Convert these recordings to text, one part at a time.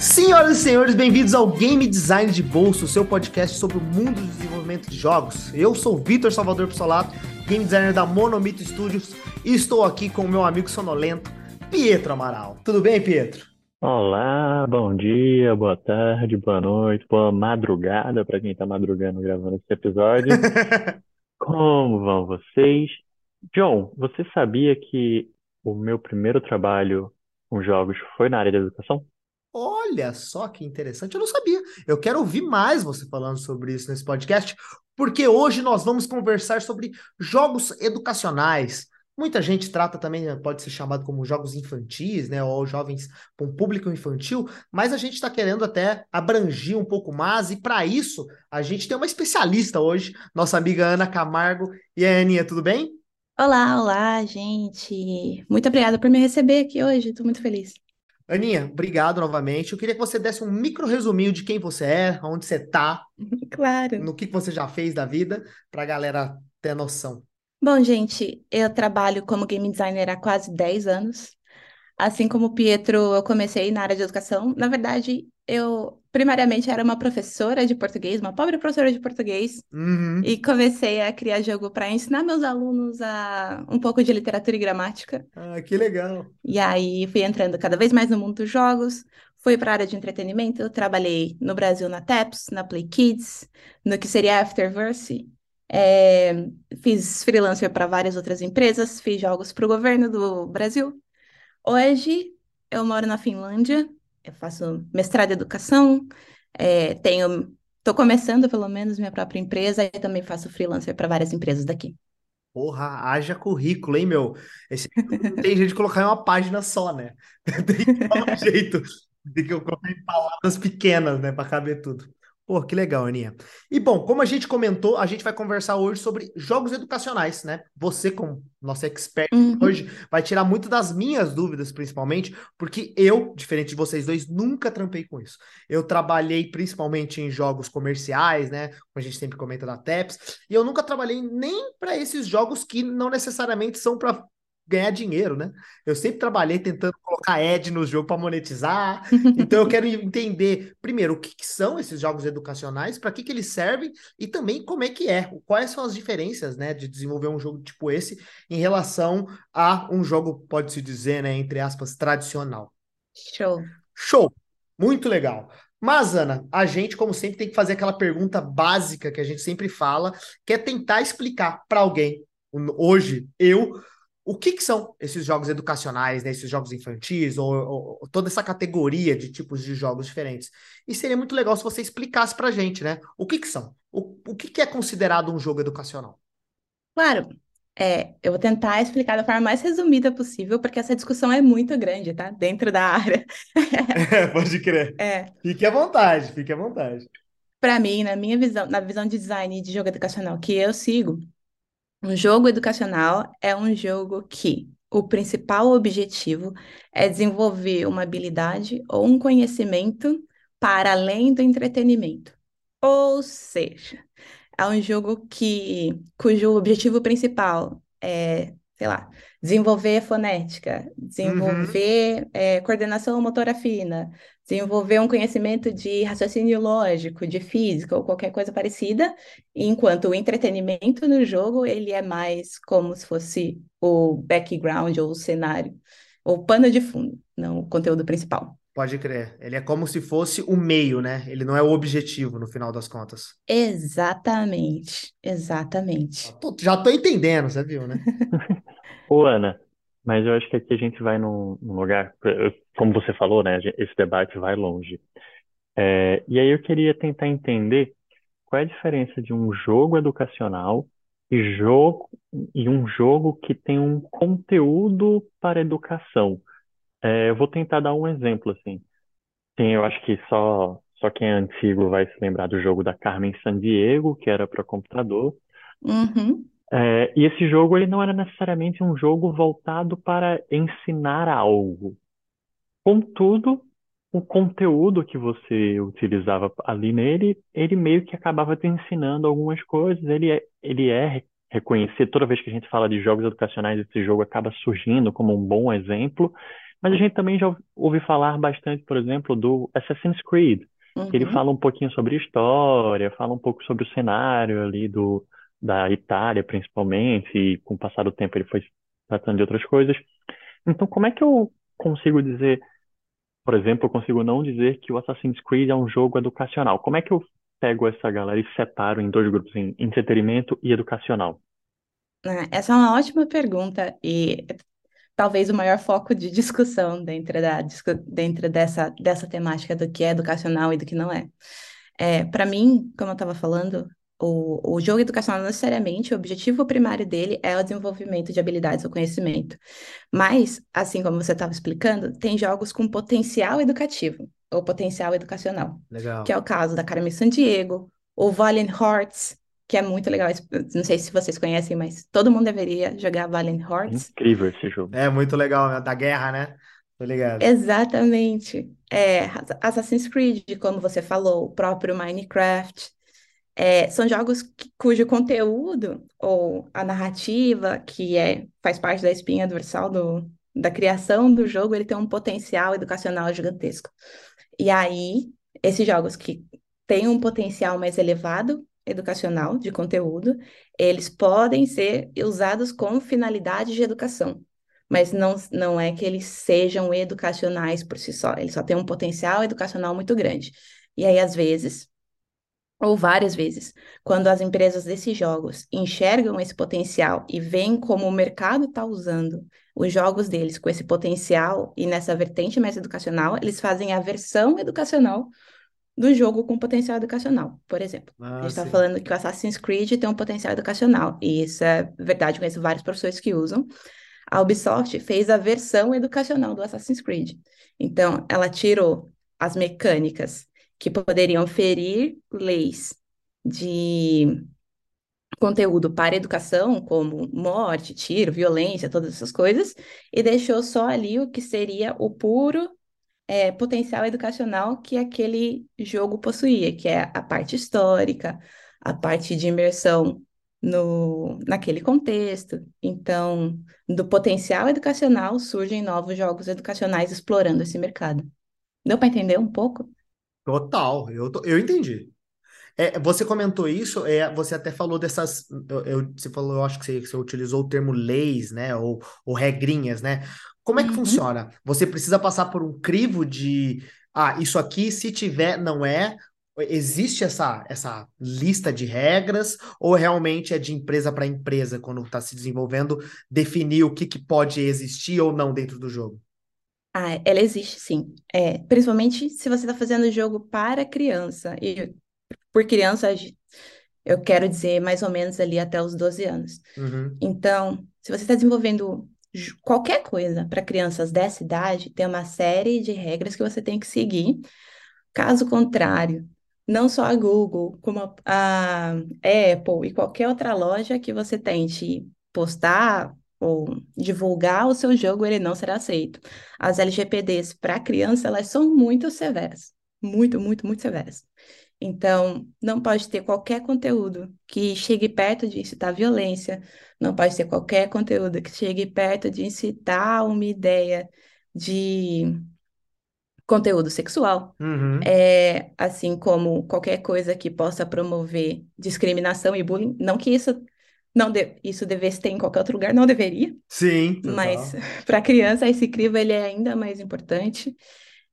Senhoras e senhores, bem-vindos ao Game Design de Bolso, seu podcast sobre o mundo do desenvolvimento de jogos. Eu sou Vitor Salvador Pissolato, game designer da Monomito Studios, e estou aqui com o meu amigo sonolento, Pietro Amaral. Tudo bem, Pietro? Olá, bom dia, boa tarde, boa noite, boa madrugada para quem está madrugando gravando esse episódio. Como vão vocês? John, você sabia que o meu primeiro trabalho com jogos foi na área da educação? Olha só que interessante, eu não sabia. Eu quero ouvir mais você falando sobre isso nesse podcast, porque hoje nós vamos conversar sobre jogos educacionais. Muita gente trata também, né, pode ser chamado como jogos infantis, né, ou jovens com público infantil, mas a gente está querendo até abranger um pouco mais, e para isso a gente tem uma especialista hoje, nossa amiga Ana Camargo. E aí, Aninha, tudo bem? Olá, olá, gente. Muito obrigada por me receber aqui hoje, estou muito feliz. Aninha, obrigado novamente. Eu queria que você desse um micro resuminho de quem você é, onde você está, Claro. no que você já fez da vida, para a galera ter noção. Bom, gente, eu trabalho como game designer há quase 10 anos. Assim como o Pietro, eu comecei na área de educação. Na verdade, eu primariamente era uma professora de português, uma pobre professora de português, Uhum. e comecei a criar jogo para ensinar meus alunos a um pouco de literatura e gramática. Ah, que legal. E aí fui entrando cada vez mais no mundo dos jogos, fui para a área de entretenimento, trabalhei no Brasil na TEPS, na Play Kids, no que seria Afterverse. É, fiz freelancer para várias outras empresas, fiz jogos para o governo do Brasil. Hoje eu moro na Finlândia, eu faço mestrado em educação, é, tenho, estou começando pelo menos minha própria empresa e também faço freelancer para várias empresas daqui. Porra, haja currículo, hein, meu? Esse tem de colocar em uma página só, né? Tem que dar um jeito. Tem que colocar em palavras pequenas, né, para caber tudo. Pô, que legal, Aninha. E bom, como a gente comentou, a gente vai conversar hoje sobre jogos educacionais, né? Você, como nosso expert Uhum. hoje, vai tirar muito das minhas dúvidas, principalmente, porque eu, diferente de vocês dois, nunca trampei com isso. Eu trabalhei principalmente em jogos comerciais, né? Como a gente sempre comenta da TEPS, e eu nunca trabalhei nem para esses jogos que não necessariamente são para ganhar dinheiro, né? Eu sempre trabalhei tentando colocar ad no jogo para monetizar. Então eu quero entender, primeiro, o que, que são esses jogos educacionais, para que, que eles servem e também como é que é, quais são as diferenças, né, de desenvolver um jogo tipo esse em relação a um jogo, pode-se dizer, né, entre aspas, tradicional. Show. Show! Muito legal. Mas, Ana, a gente, como sempre, tem que fazer aquela pergunta básica que a gente sempre fala, que é tentar explicar para alguém, hoje, eu, o que, que são esses jogos educacionais, né, esses jogos infantis, ou, ou- ou toda essa categoria de tipos de jogos diferentes. E seria muito legal se você explicasse para a gente, né? O que, que são? O, o que, que é considerado um jogo educacional? Claro, é, eu vou tentar explicar da forma mais resumida possível, porque essa discussão é muito grande, tá? Dentro da área. pode crer. É, Fique à vontade, fique à vontade. para mim, na minha visão, na visão de design de jogo educacional que eu sigo, um jogo educacional é um jogo que o principal objetivo é desenvolver uma habilidade ou um conhecimento para além do entretenimento. Ou seja, é um jogo que, cujo objetivo principal é, sei lá, desenvolver fonética, desenvolver é, coordenação motora fina, desenvolver um conhecimento de raciocínio lógico, de física ou qualquer coisa parecida, enquanto o entretenimento no jogo ele é mais como se fosse o background ou o cenário, ou o pano de fundo, não o conteúdo principal. Pode crer. Ele é como se fosse o meio, né? Ele não é o objetivo no final das contas. Exatamente, exatamente. Já tô entendendo, você viu, né? Ô, Ana, mas eu acho que aqui a gente vai num, num lugar, como você falou, né? Esse debate vai longe. É, e aí eu queria tentar entender qual é a diferença de um jogo educacional e jogo e um jogo que tem um conteúdo para educação. É, eu vou tentar dar um exemplo assim. Sim, eu acho que só só quem é antigo vai se lembrar do jogo da Carmen Sandiego, que era para computador. Uhum. É, e esse jogo ele não era necessariamente um jogo voltado para ensinar algo. Contudo, o conteúdo que você utilizava ali nele, ele meio que acabava te ensinando algumas coisas. Ele é, ele é reconhecido, toda vez que a gente fala de jogos educacionais, esse jogo acaba surgindo como um bom exemplo. Mas a gente também já ouve falar bastante, por exemplo, do Assassin's Creed, que ele Uhum. fala um pouquinho sobre história, fala um pouco sobre o cenário ali do, da Itália, principalmente, e com o passar do tempo ele foi tratando de outras coisas. Então, como é que eu consigo dizer por exemplo, eu consigo não dizer que o Assassin's Creed é um jogo educacional. Como é que eu pego essa galera e separo em dois grupos, em entretenimento e educacional? Ah, Essa é uma ótima pergunta e talvez o maior foco de discussão dentro da, dentro dessa, dessa temática do que é educacional e do que não é. É, para mim, como eu estava falando, o, o jogo educacional necessariamente, o objetivo primário dele é o desenvolvimento de habilidades ou conhecimento. Mas, assim como você estava explicando, tem jogos com potencial educativo ou potencial educacional, que Legal. é o caso da Carmen Sandiego, o Valiant Hearts, que é muito legal. Não sei se vocês conhecem, mas todo mundo deveria jogar Valiant Hearts. incrível esse jogo. É muito legal, né? Da guerra, né? Tô ligado. Exatamente. É, Assassin's Creed, como você falou, o próprio Minecraft. É, são jogos que- cujo conteúdo ou a narrativa, que é, faz parte da espinha dorsal do, da criação do jogo, ele tem um potencial educacional gigantesco. E aí, esses jogos que têm um potencial mais elevado educacional de conteúdo, eles podem ser usados com finalidade de educação. Mas não, não é que eles sejam educacionais por si só, eles só têm um potencial educacional muito grande. E aí, às vezes, ou várias vezes, quando as empresas desses jogos enxergam esse potencial e veem como o mercado está usando os jogos deles com esse potencial e nessa vertente mais educacional, eles fazem a versão educacional do jogo com potencial educacional, por exemplo. A Ah, gente está falando que o Assassin's Creed tem um potencial educacional, e isso é verdade, conheço vários professores que usam. A Ubisoft fez a versão educacional do Assassin's Creed. Então, ela tirou as mecânicas que poderiam ferir leis de conteúdo para educação, como morte, tiro, violência, todas essas coisas, e deixou só ali o que seria o puro é, potencial educacional que aquele jogo possuía, que é a parte histórica, a parte de imersão no, naquele contexto. Então, do potencial educacional surgem novos jogos educacionais explorando esse mercado. Deu para entender um pouco? Total, eu, tô- eu entendi. É, você comentou isso, é, você até falou dessas. Eu, eu- você falou, eu acho que você, você utilizou o termo leis, né? Ou, ou regrinhas, né? Como é que Uhum. funciona? Você precisa passar por um crivo de. Ah, isso aqui, se tiver, não é. Existe essa, essa lista de regras, ou realmente é de empresa para empresa, quando está se desenvolvendo, definir o que, que pode existir ou não dentro do jogo? Ah, ela existe sim. É, principalmente se você está fazendo jogo para criança. E por criança, eu quero dizer mais ou menos ali até os 12 anos. Uhum. Então, se você está desenvolvendo qualquer coisa para crianças dessa idade, tem uma série de regras que você tem que seguir. Caso contrário, não só a Google, como a, a Apple e qualquer outra loja que você tente postar ou divulgar o seu jogo, ele não será aceito. As LGPDs para criança, elas são muito severas. Muito, muito, muito severas. Então, não pode ter qualquer conteúdo que chegue perto de incitar violência, não pode ter qualquer conteúdo que chegue perto de incitar uma ideia de conteúdo sexual, Uhum. é, assim como qualquer coisa que possa promover discriminação e bullying. Não que isso não de- isso devesse ter em qualquer outro lugar, não deveria, Sim, mas total. para criança esse crivo ele é ainda mais importante.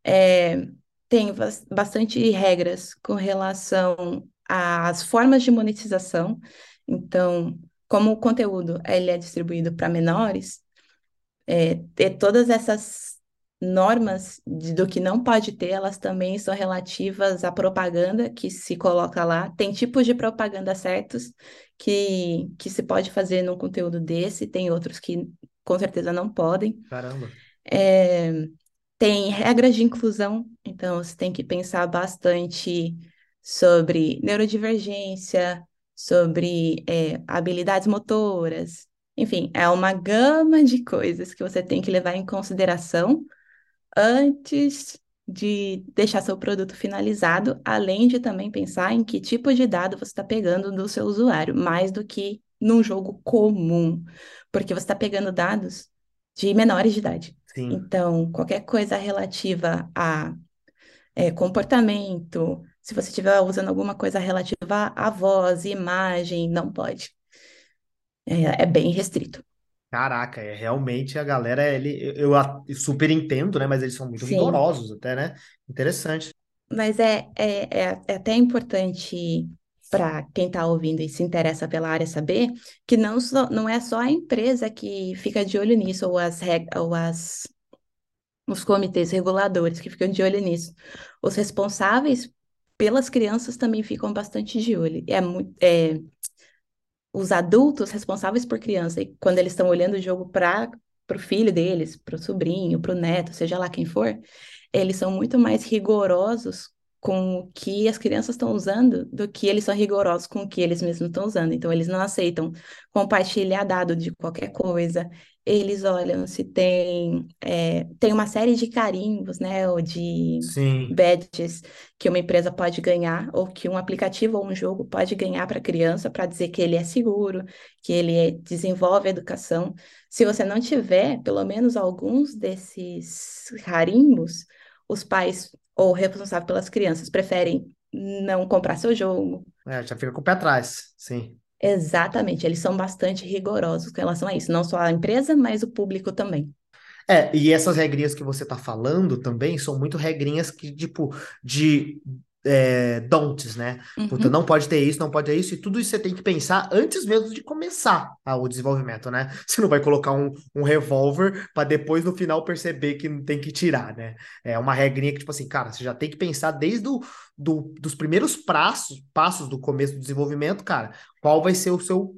É, tem bas- bastante regras com relação às formas de monetização. Então, como o conteúdo ele é distribuído para menores, é, ter todas essas normas de- do que não pode ter, elas também são relativas à propaganda que se coloca lá. Tem tipos de propaganda certos que, que se pode fazer num conteúdo desse, tem outros que com certeza não podem. Caramba. É, tem regras de inclusão, então você tem que pensar bastante sobre neurodivergência, sobre é, habilidades motoras, enfim, é uma gama de coisas que você tem que levar em consideração antes de deixar seu produto finalizado, além de também pensar em que tipo de dado você está pegando do seu usuário, mais do que num jogo comum, porque você está pegando dados de menores de idade. Sim. Então, qualquer coisa relativa a é, comportamento, se você estiver usando alguma coisa relativa à voz, imagem, não pode. É, é bem restrito. Caraca, é realmente a galera, ele, eu, eu super entendo, né? Mas eles são muito Sim. rigorosos até, né? Interessante. Mas é, é, é, é até importante para quem está ouvindo e se interessa pela área saber que não, só, não é só a empresa que fica de olho nisso, ou as, reg- ou as os comitês reguladores que ficam de olho nisso. Os responsáveis pelas crianças também ficam bastante de olho. É, mu- é, os adultos responsáveis por criança, e quando eles estão olhando o jogo para o filho deles, para o sobrinho, para o neto, seja lá quem for, eles são muito mais rigorosos com o que as crianças estão usando do que eles são rigorosos com o que eles mesmos estão usando. Então, eles não aceitam compartilhar dado de qualquer coisa. Eles olham se tem, é, tem uma série de carimbos, né, ou de Sim. badges que uma empresa pode ganhar, ou que um aplicativo ou um jogo pode ganhar para a criança para dizer que ele é seguro, que ele é- desenvolve a educação. Se você não tiver pelo menos alguns desses carimbos, os pais ou responsável pelas crianças preferem não comprar seu jogo. É, já fica com o pé atrás. Sim. Exatamente, eles são bastante rigorosos com relação a isso, não só a empresa, mas o público também. É, e essas regrinhas que você tá falando também são muito regrinhas que, tipo, de é, don'ts, né? Puta, Uhum, não pode ter isso, não pode ter isso, e tudo isso você tem que pensar antes mesmo de começar ah, o desenvolvimento, né? Você não vai colocar um, um revólver para depois no final perceber que não tem que tirar, né? É uma regrinha que, tipo assim, cara, você já tem que pensar desde o, do, dos primeiros passos, passos do começo do desenvolvimento, cara, qual vai ser o seu,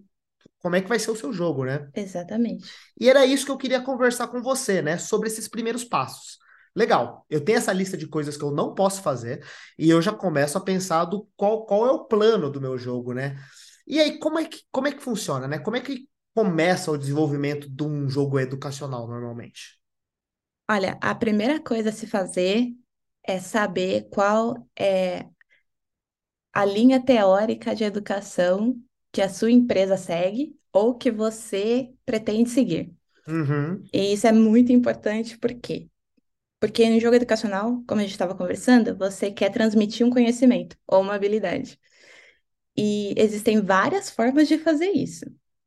como é que vai ser o seu jogo, né? exatamente. E era isso que eu queria conversar com você, né? Sobre esses primeiros passos. Legal, eu tenho essa lista de coisas que eu não posso fazer e eu já começo a pensar do qual, qual é o plano do meu jogo, né? E aí, como é que, como é que funciona, né? Como é que começa o desenvolvimento de um jogo educacional normalmente? Olha, a primeira coisa a se fazer é saber qual é a linha teórica de educação que a sua empresa segue ou que você pretende seguir. Uhum, E isso é muito importante, por quê? Porque no jogo educacional, como a gente estava conversando, você quer transmitir um conhecimento ou uma habilidade. E existem várias formas de fazer isso.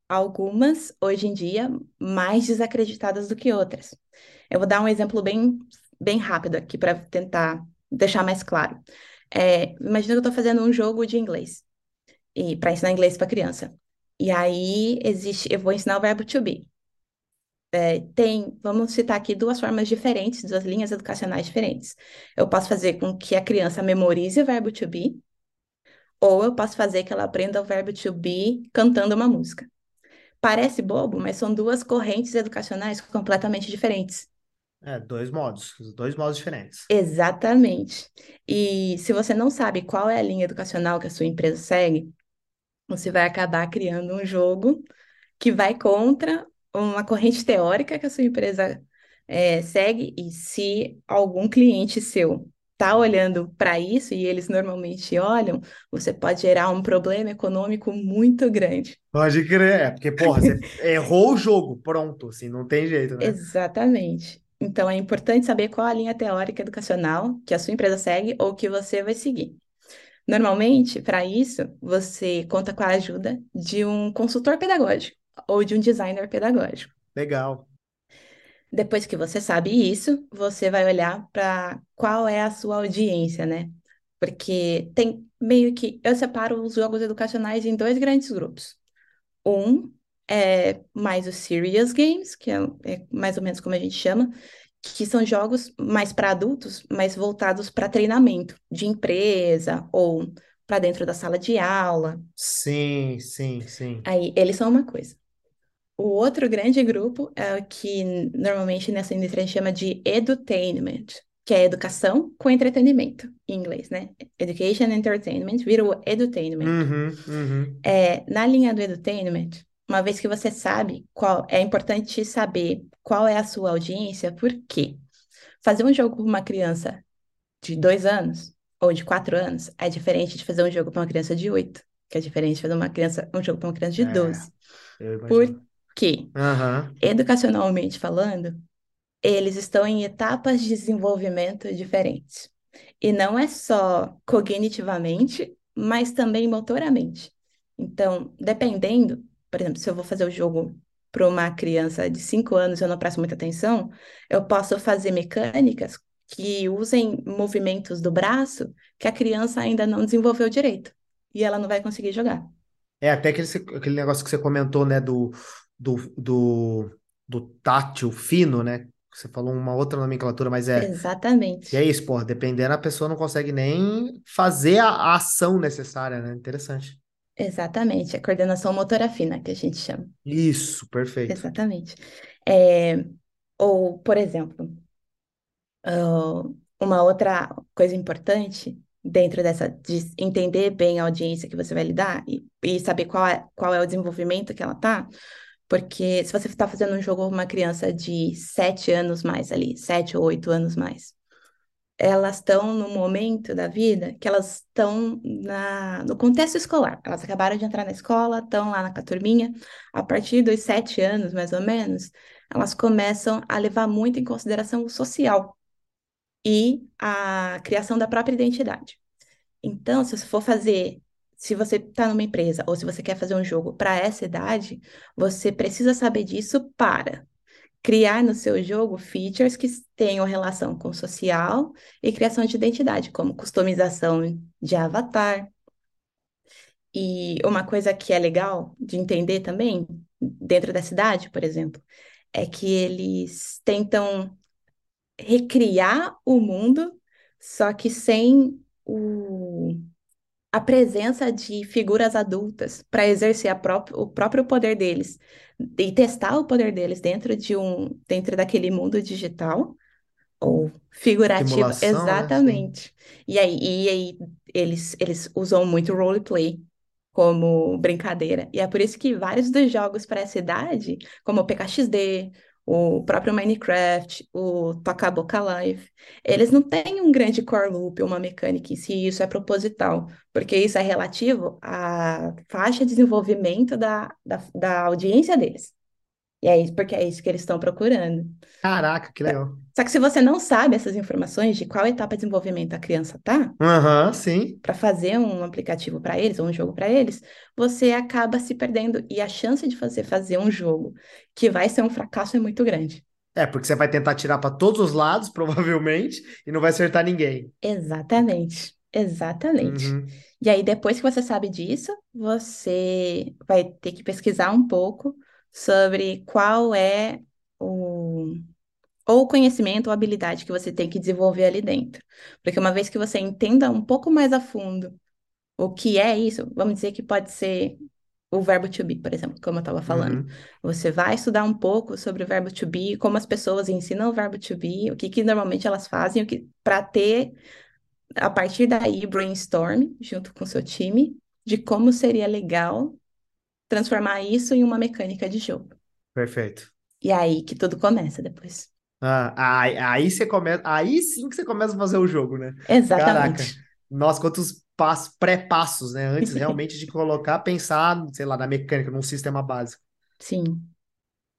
Algumas, hoje em dia, mais desacreditadas do que outras. Eu vou dar um exemplo bem, bem rápido aqui para tentar deixar mais claro. É, imagina que eu estou fazendo um jogo de inglês e para ensinar inglês para criança. E aí existe, eu vou ensinar o verbo to be. É, tem, vamos citar aqui duas formas diferentes, duas linhas educacionais diferentes. Eu posso fazer com que a criança memorize o verbo to be, ou eu posso fazer que ela aprenda o verbo to be cantando uma música. Parece bobo, mas são duas correntes educacionais completamente diferentes. é, dois modos, dois modos diferentes. Exatamente. E se você não sabe qual é a linha educacional que a sua empresa segue, você vai acabar criando um jogo que vai contra uma corrente teórica que a sua empresa é, segue, e se algum cliente seu está olhando para isso, e eles normalmente olham, você pode gerar um problema econômico muito grande. Pode crer, é, porque, porra, você errou o jogo, pronto, assim, não tem jeito, né? Exatamente. Então, é importante saber qual a linha teórica educacional que a sua empresa segue ou que você vai seguir. Normalmente, para isso, você conta com a ajuda de um consultor pedagógico ou de um designer pedagógico. Legal. Depois que você sabe isso, você vai olhar para qual é a sua audiência, né? Porque tem meio que. Eu separo os jogos educacionais em dois grandes grupos. Um é mais os serious games, que é, é mais ou menos como a gente chama, que são jogos mais para adultos, mais voltados para treinamento de empresa ou para dentro da sala de aula. Sim, sim, sim. Aí, eles são uma coisa. O outro grande grupo é o que normalmente nessa indústria a gente chama de edutainment, que é educação com entretenimento, em inglês, né? Education and Entertainment vira o edutainment. Uhum, uhum. É, na linha do edutainment, uma vez que você sabe qual, é importante saber qual é a sua audiência, por quê? Fazer um jogo com uma criança de dois anos ou de quatro anos é diferente de fazer um jogo para uma criança de oito, que é diferente de fazer uma criança, um jogo para uma criança de É, 12. eu Por Aham. Educacionalmente falando, eles estão em etapas de desenvolvimento diferentes. E não é só cognitivamente, mas também motoramente. Então, dependendo, por exemplo, se eu vou fazer o jogo para uma criança de 5 anos e eu não presto muita atenção, eu posso fazer mecânicas que usem movimentos do braço que a criança ainda não desenvolveu direito. E ela não vai conseguir jogar. É, até aquele, aquele negócio que você comentou, né, do, do, do, do tátil fino, né? Você falou uma outra nomenclatura, mas é. E é Exatamente. isso, porra, dependendo, a pessoa não consegue nem fazer a, a ação necessária, né? Interessante. Exatamente. A coordenação motora fina, que a gente chama. Isso, perfeito. Exatamente. É, ou, por exemplo, ah, uma outra coisa importante dentro dessa, de entender bem a audiência que você vai lidar e, e saber qual é, qual é o desenvolvimento que ela tá, porque se você está fazendo um jogo com uma criança de sete anos mais ali, sete ou oito anos mais, elas estão no momento da vida que elas estão no contexto escolar. Elas acabaram de entrar na escola, estão lá na turminha. A partir dos sete anos, mais ou menos, elas começam a levar muito em consideração o social e a criação da própria identidade. Então, se você for fazer, se você está numa empresa ou se você quer fazer um jogo para essa idade, você precisa saber disso para criar no seu jogo features que tenham relação com social e criação de identidade, como customização de avatar. E uma coisa que é legal de entender também, dentro da cidade, por exemplo, é que eles tentam recriar o mundo, só que sem o, a presença de figuras adultas para exercer pró o próprio poder deles e testar o poder deles dentro de um dentro daquele mundo digital ou figurativo, Simulação, né? Exatamente. E aí, e aí eles, eles usam muito roleplay como brincadeira. E é por isso que vários dos jogos para essa idade, como o PKXD, o próprio Minecraft, o Toca Boca Live, eles não têm um grande core loop, uma mecânica si, isso é proposital, porque isso é relativo à faixa de desenvolvimento da, da, da audiência deles. E é isso, porque é isso que eles estão procurando. Caraca, que legal. Só que se você não sabe essas informações de qual etapa de desenvolvimento a criança tá, Aham, sim. para fazer um aplicativo para eles ou um jogo para eles, você acaba se perdendo e a chance de você fazer um jogo que vai ser um fracasso é muito grande. É, porque você vai tentar tirar para todos os lados, provavelmente, e não vai acertar ninguém. Exatamente, exatamente. Uhum. E aí, depois que você sabe disso, você vai ter que pesquisar um pouco sobre qual é o ou o conhecimento ou habilidade que você tem que desenvolver ali dentro. Porque uma vez que você entenda um pouco mais a fundo o que é isso, vamos dizer que pode ser o verbo to be, por exemplo, como eu estava falando. Uhum. Você vai estudar um pouco sobre o verbo to be, como as pessoas ensinam o verbo to be, o que, que normalmente elas fazem, o que para ter a partir daí brainstorm junto com o seu time de como seria legal transformar isso em uma mecânica de jogo. Perfeito. E é aí que tudo começa depois. Ah, aí, aí você começa, aí sim que você começa a fazer o jogo, né? Caraca, Exatamente. nossa, quantos passos, pré-passos, né? Antes realmente de colocar, pensar, sei lá, na mecânica, num sistema básico. Sim.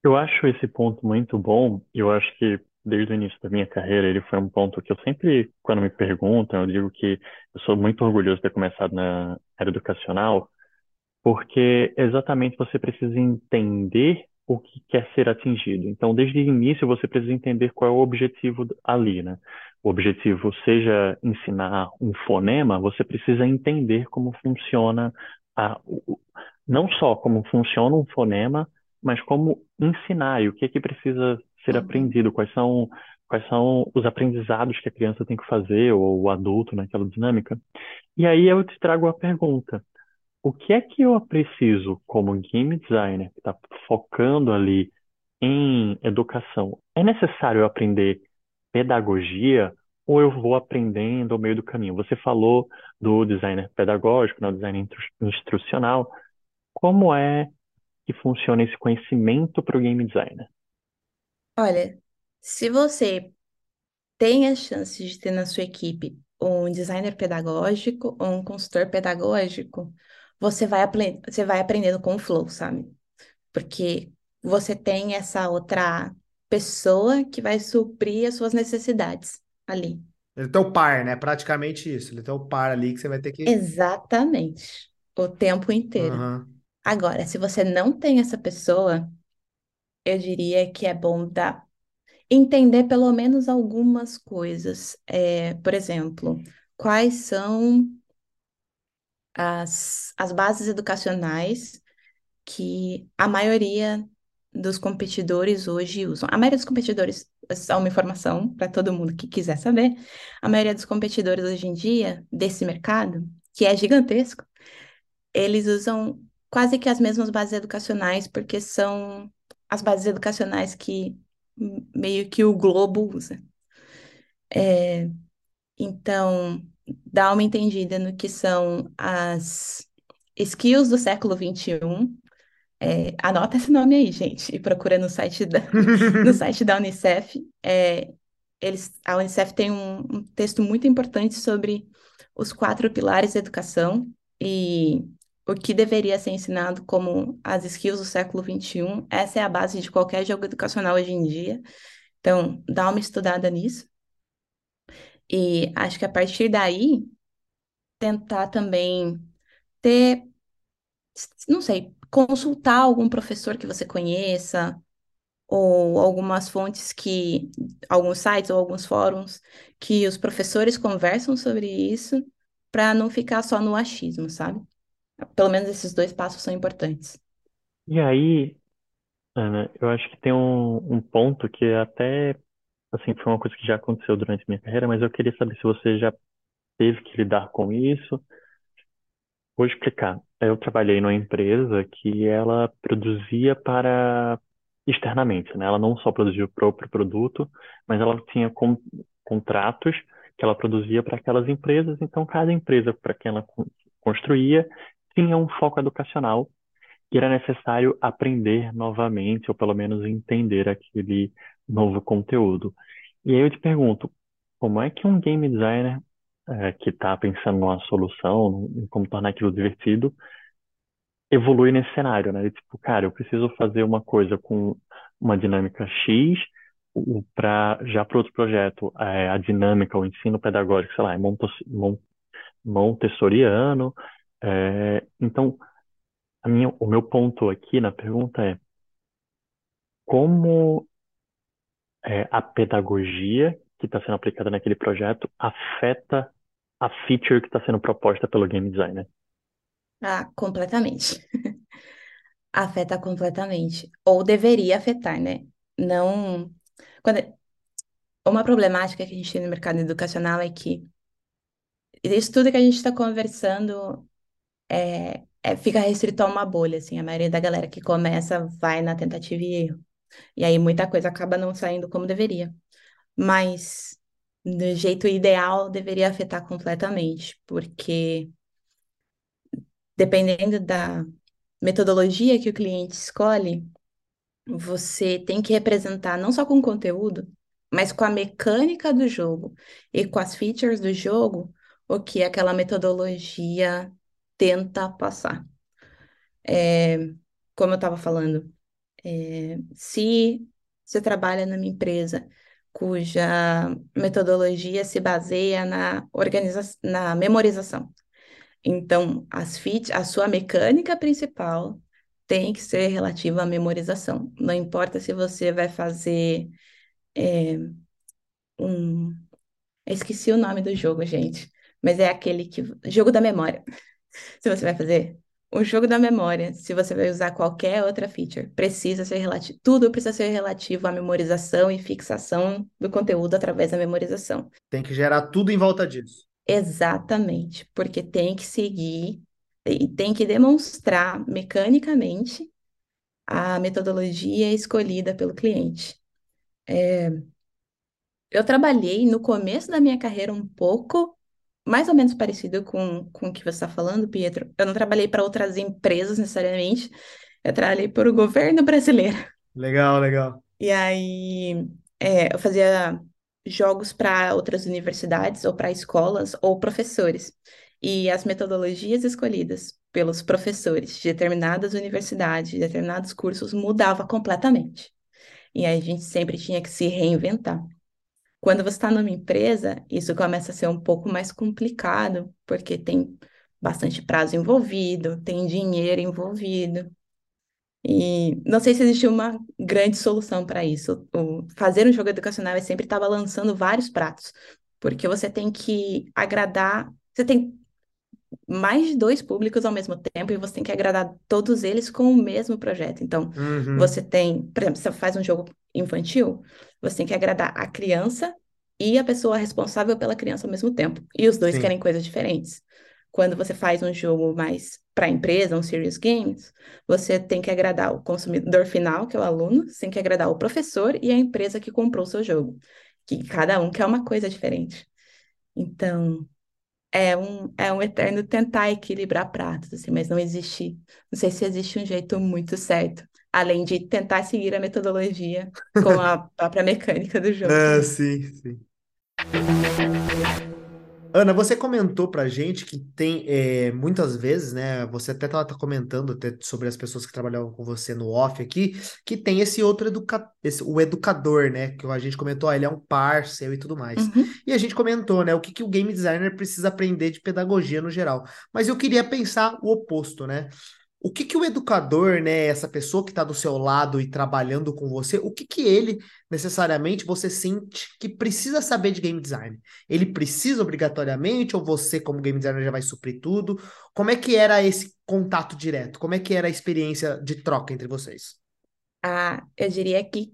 Eu acho esse ponto muito bom. Eu acho que desde o início da minha carreira ele foi um ponto que eu sempre, quando me perguntam, eu digo que eu sou muito orgulhoso de ter começado na área educacional, porque exatamente você precisa entender o que quer ser atingido. Então, desde o início, você precisa entender qual é o objetivo ali, né? O objetivo seja ensinar um fonema, você precisa entender como funciona a, não só como funciona um fonema, mas como ensinar e o que é que precisa ser Uhum. aprendido, quais são quais são os aprendizados que a criança tem que fazer ou o adulto naquela dinâmica. E aí eu te trago a pergunta: o que é que eu preciso como game designer que está focando ali em educação? É necessário eu aprender pedagogia ou eu vou aprendendo ao meio do caminho? Você falou do designer pedagógico, né, o designer instru- instrucional. Como é que funciona esse conhecimento para o game designer? Olha, se você tem a chance de ter na sua equipe um designer pedagógico ou um consultor pedagógico, você vai, você vai aprendendo com o flow, sabe? Porque você tem essa outra pessoa que vai suprir as suas necessidades ali. Ele tem o par, né? Praticamente isso. Ele tem o par ali que você vai ter que. Exatamente. O tempo inteiro. Aham. Agora, se você não tem essa pessoa, eu diria que é bom dar, entender pelo menos algumas coisas. É, por exemplo, quais são as, as bases educacionais que a maioria dos competidores hoje usam. A maioria dos competidores, só uma informação para todo mundo que quiser saber, a maioria dos competidores hoje em dia desse mercado, que é gigantesco, eles usam quase que as mesmas bases educacionais, porque são as bases educacionais que meio que o Globo usa. É, então, dá uma entendida no que são as skills do século XXI, é, anota esse nome aí, gente, e procura no site da, no site da Unicef. É, eles, a Unicef tem um, um texto muito importante sobre os quatro pilares da educação e o que deveria ser ensinado como as skills do século XXI. Essa é a base de qualquer jogo educacional hoje em dia. Então, dá uma estudada nisso. E acho que a partir daí, tentar também ter, não sei, consultar algum professor que você conheça, ou algumas fontes que, alguns sites ou alguns fóruns que os professores conversam sobre isso, para não ficar só no achismo, sabe? Pelo menos esses dois passos são importantes. E aí, Ana, eu acho que tem um, um ponto que até, assim, foi uma coisa que já aconteceu durante minha carreira, mas eu queria saber se você já teve que lidar com isso. Vou explicar. Eu trabalhei numa empresa que ela produzia para externamente, né? Ela não só produzia o próprio produto, mas ela tinha con contratos que ela produzia para aquelas empresas. Então, cada empresa para quem ela construía tinha um foco educacional e era necessário aprender novamente, ou pelo menos entender aquele novo conteúdo. E aí eu te pergunto, como é que um game designer é, que está pensando numa solução, em como tornar aquilo divertido, evolui nesse cenário, né? tipo, cara, eu preciso fazer uma coisa com uma dinâmica X, para já para outro projeto, é, a dinâmica, o ensino pedagógico, sei lá, é montessoriano. É, então, a minha, o meu ponto aqui na pergunta é como é, a pedagogia que está sendo aplicada naquele projeto afeta a feature que está sendo proposta pelo game designer. Ah, completamente. Afeta completamente. Ou deveria afetar, né? Não. Quando... Uma problemática que a gente tem no mercado educacional é que isso tudo que a gente está conversando é, é, fica restrito a uma bolha, assim. A maioria da galera que começa vai na tentativa e erro. E aí muita coisa acaba não saindo como deveria. Mas do jeito ideal deveria afetar completamente, porque dependendo da metodologia que o cliente escolhe, você tem que representar não só com conteúdo, mas com a mecânica do jogo e com as features do jogo, o que aquela metodologia tenta passar. É, como eu estava falando, é, se você trabalha numa empresa cuja metodologia se baseia na, organiza na memorização. Então, as fit a sua mecânica principal tem que ser relativa à memorização. Não importa se você vai fazer é, um. Esqueci o nome do jogo, gente, mas é aquele que. Jogo da memória. Se você vai fazer o jogo da memória, se você vai usar qualquer outra feature, precisa ser relativo, tudo precisa ser relativo à memorização e fixação do conteúdo através da memorização. Tem que gerar tudo em volta disso. Exatamente, porque tem que seguir e tem que demonstrar mecanicamente a metodologia escolhida pelo cliente. É, eu trabalhei no começo da minha carreira um pouco mais ou menos parecido com, com o que você está falando, Pietro. Eu não trabalhei para outras empresas necessariamente, eu trabalhei para o governo brasileiro. Legal, legal. E aí é, eu fazia jogos para outras universidades ou para escolas ou professores. E as metodologias escolhidas pelos professores de determinadas universidades, de determinados cursos, mudava completamente. E aí a gente sempre tinha que se reinventar. Quando você está numa empresa, isso começa a ser um pouco mais complicado, porque tem bastante prazo envolvido, tem dinheiro envolvido. E não sei se existe uma grande solução para isso. O fazer um jogo educacional é sempre estar lançando vários pratos, porque você tem que agradar, você tem mais de dois públicos ao mesmo tempo e você tem que agradar todos eles com o mesmo projeto. Então, Uhum. você tem, por exemplo, você faz um jogo infantil, você tem que agradar a criança e a pessoa responsável pela criança ao mesmo tempo. E os dois Sim. querem coisas diferentes. Quando você faz um jogo mais para empresa, um serious games, você tem que agradar o consumidor final, que é o aluno, você tem que agradar o professor e a empresa que comprou o seu jogo, que cada um quer uma coisa diferente. Então, é um, é um eterno tentar equilibrar pratos, assim, mas não existe, não sei se existe um jeito muito certo, além de tentar seguir a metodologia com a própria mecânica do jogo. Ah, sim, sim. Ana, você comentou pra gente que tem é, muitas vezes, né? Você até estava comentando até sobre as pessoas que trabalhavam com você no off aqui, que tem esse outro educa esse, o educador, né? Que a gente comentou, ah, ele é um parceiro e tudo mais. Uhum. E a gente comentou, né? O que, que o game designer precisa aprender de pedagogia no geral. Mas eu queria pensar o oposto, né? O que que o educador, né, essa pessoa que está do seu lado e trabalhando com você, o que que ele necessariamente você sente que precisa saber de game design? Ele precisa obrigatoriamente ou você como game designer já vai suprir tudo? Como é que era esse contato direto? Como é que era a experiência de troca entre vocês? Ah, eu diria que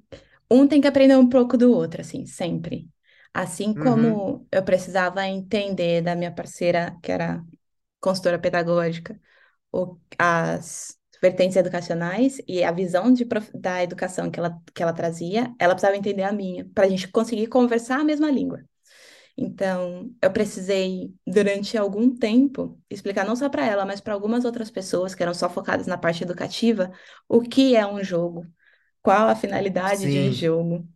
um tem que aprender um pouco do outro, assim, sempre. Assim Uhum, como eu precisava entender da minha parceira, que era consultora pedagógica, o- as vertentes educacionais e a visão de da educação que ela, que ela trazia, ela precisava entender a minha, para a gente conseguir conversar a mesma língua. Então, eu precisei, durante algum tempo, explicar não só para ela, mas para algumas outras pessoas que eram só focadas na parte educativa, o que é um jogo, qual a finalidade de um sim. jogo.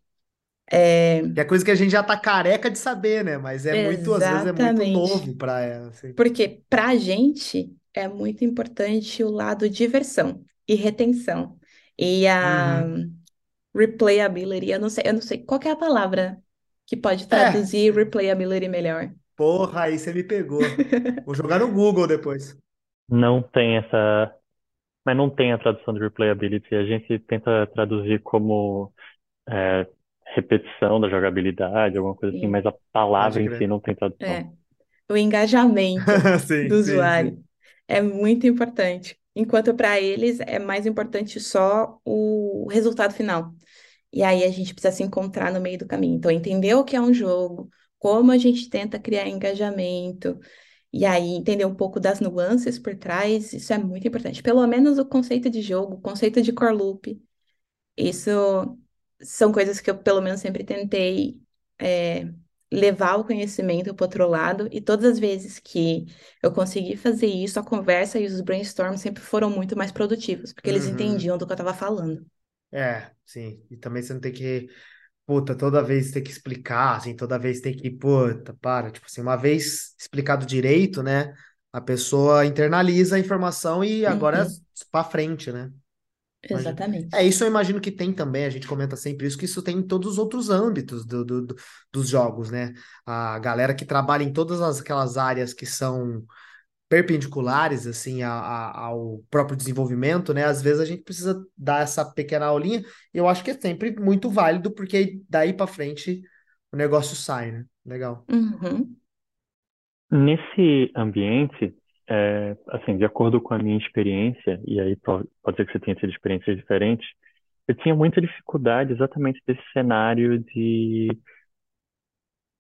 É, é coisa que a gente já tá careca de saber, né? Mas é muito, às vezes é muito exatamente. novo para ela, assim. Porque para a gente é muito importante o lado diversão e retenção. E a Uhum. replayability, eu não sei, eu não sei qual que é a palavra que pode É, traduzir replayability melhor. porra, aí você me pegou. Vou jogar no Google depois. Não tem essa, mas não tem a tradução de replayability. A gente tenta traduzir como é, repetição da jogabilidade, alguma coisa assim, Sim, mas a palavra em si não tem tradução. é. O engajamento Sim, do sim, usuário sim. É muito importante. Enquanto para eles é mais importante só o resultado final. E aí a gente precisa se encontrar no meio do caminho. Então, entender o que é um jogo, como a gente tenta criar engajamento, e aí entender um pouco das nuances por trás, isso é muito importante. Pelo menos o conceito de jogo, o conceito de core loop, isso são coisas que eu, pelo menos, sempre tentei é, levar o conhecimento para outro lado, e todas as vezes que eu consegui fazer isso, a conversa e os brainstorms sempre foram muito mais produtivos, porque eles Uhum. entendiam do que eu estava falando. É, sim. E também você não tem que, puta, toda vez ter que explicar, assim, toda vez tem que, puta, para, tipo assim, uma vez explicado direito, né? A pessoa internaliza a informação e agora é Uhum, pra frente, né? Imagino. É, exatamente. isso eu imagino que tem também, a gente comenta sempre isso, que isso tem em todos os outros âmbitos do, do- do- dos jogos, né? A galera que trabalha em todas as- aquelas áreas que são perpendiculares, assim, a- a- ao próprio desenvolvimento, né? Às vezes a gente precisa dar essa pequena aulinha, e eu acho que é sempre muito válido, porque daí pra frente o negócio sai, né? Legal. Uhum, Nesse ambiente, é, assim, de acordo com a minha experiência, e aí po- pode ser que você tenha tido experiências diferentes, eu tinha muita dificuldade exatamente desse cenário de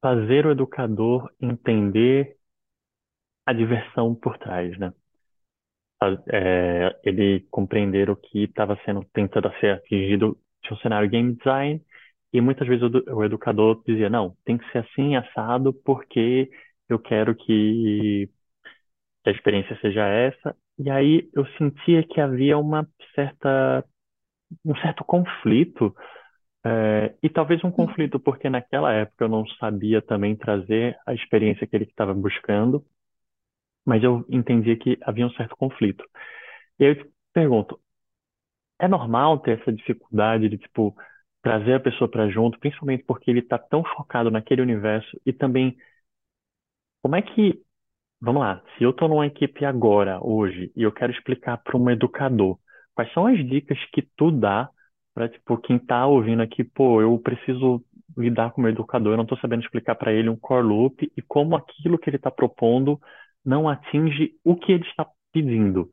fazer o educador entender a diversão por trás, né? É, ele compreender o que estava sendo tentado ser atingido de um cenário game design, e muitas vezes o, o educador dizia, não, tem que ser assim, assado, porque eu quero que que a experiência seja essa. E aí eu sentia que havia uma certa, um certo conflito É, e talvez um conflito, porque naquela época eu não sabia também trazer a experiência que ele estava buscando, mas eu entendia que havia um certo conflito. E aí eu te pergunto, é normal ter essa dificuldade de, tipo, trazer a pessoa para junto, principalmente porque ele está tão focado naquele universo e também, como é que, vamos lá, se eu estou numa equipe agora, hoje, e eu quero explicar para um educador, quais são as dicas que tu dá para, tipo, quem tá ouvindo aqui, pô, eu preciso lidar com o meu educador, eu não estou sabendo explicar para ele um core loop e como aquilo que ele está propondo não atinge o que ele está pedindo.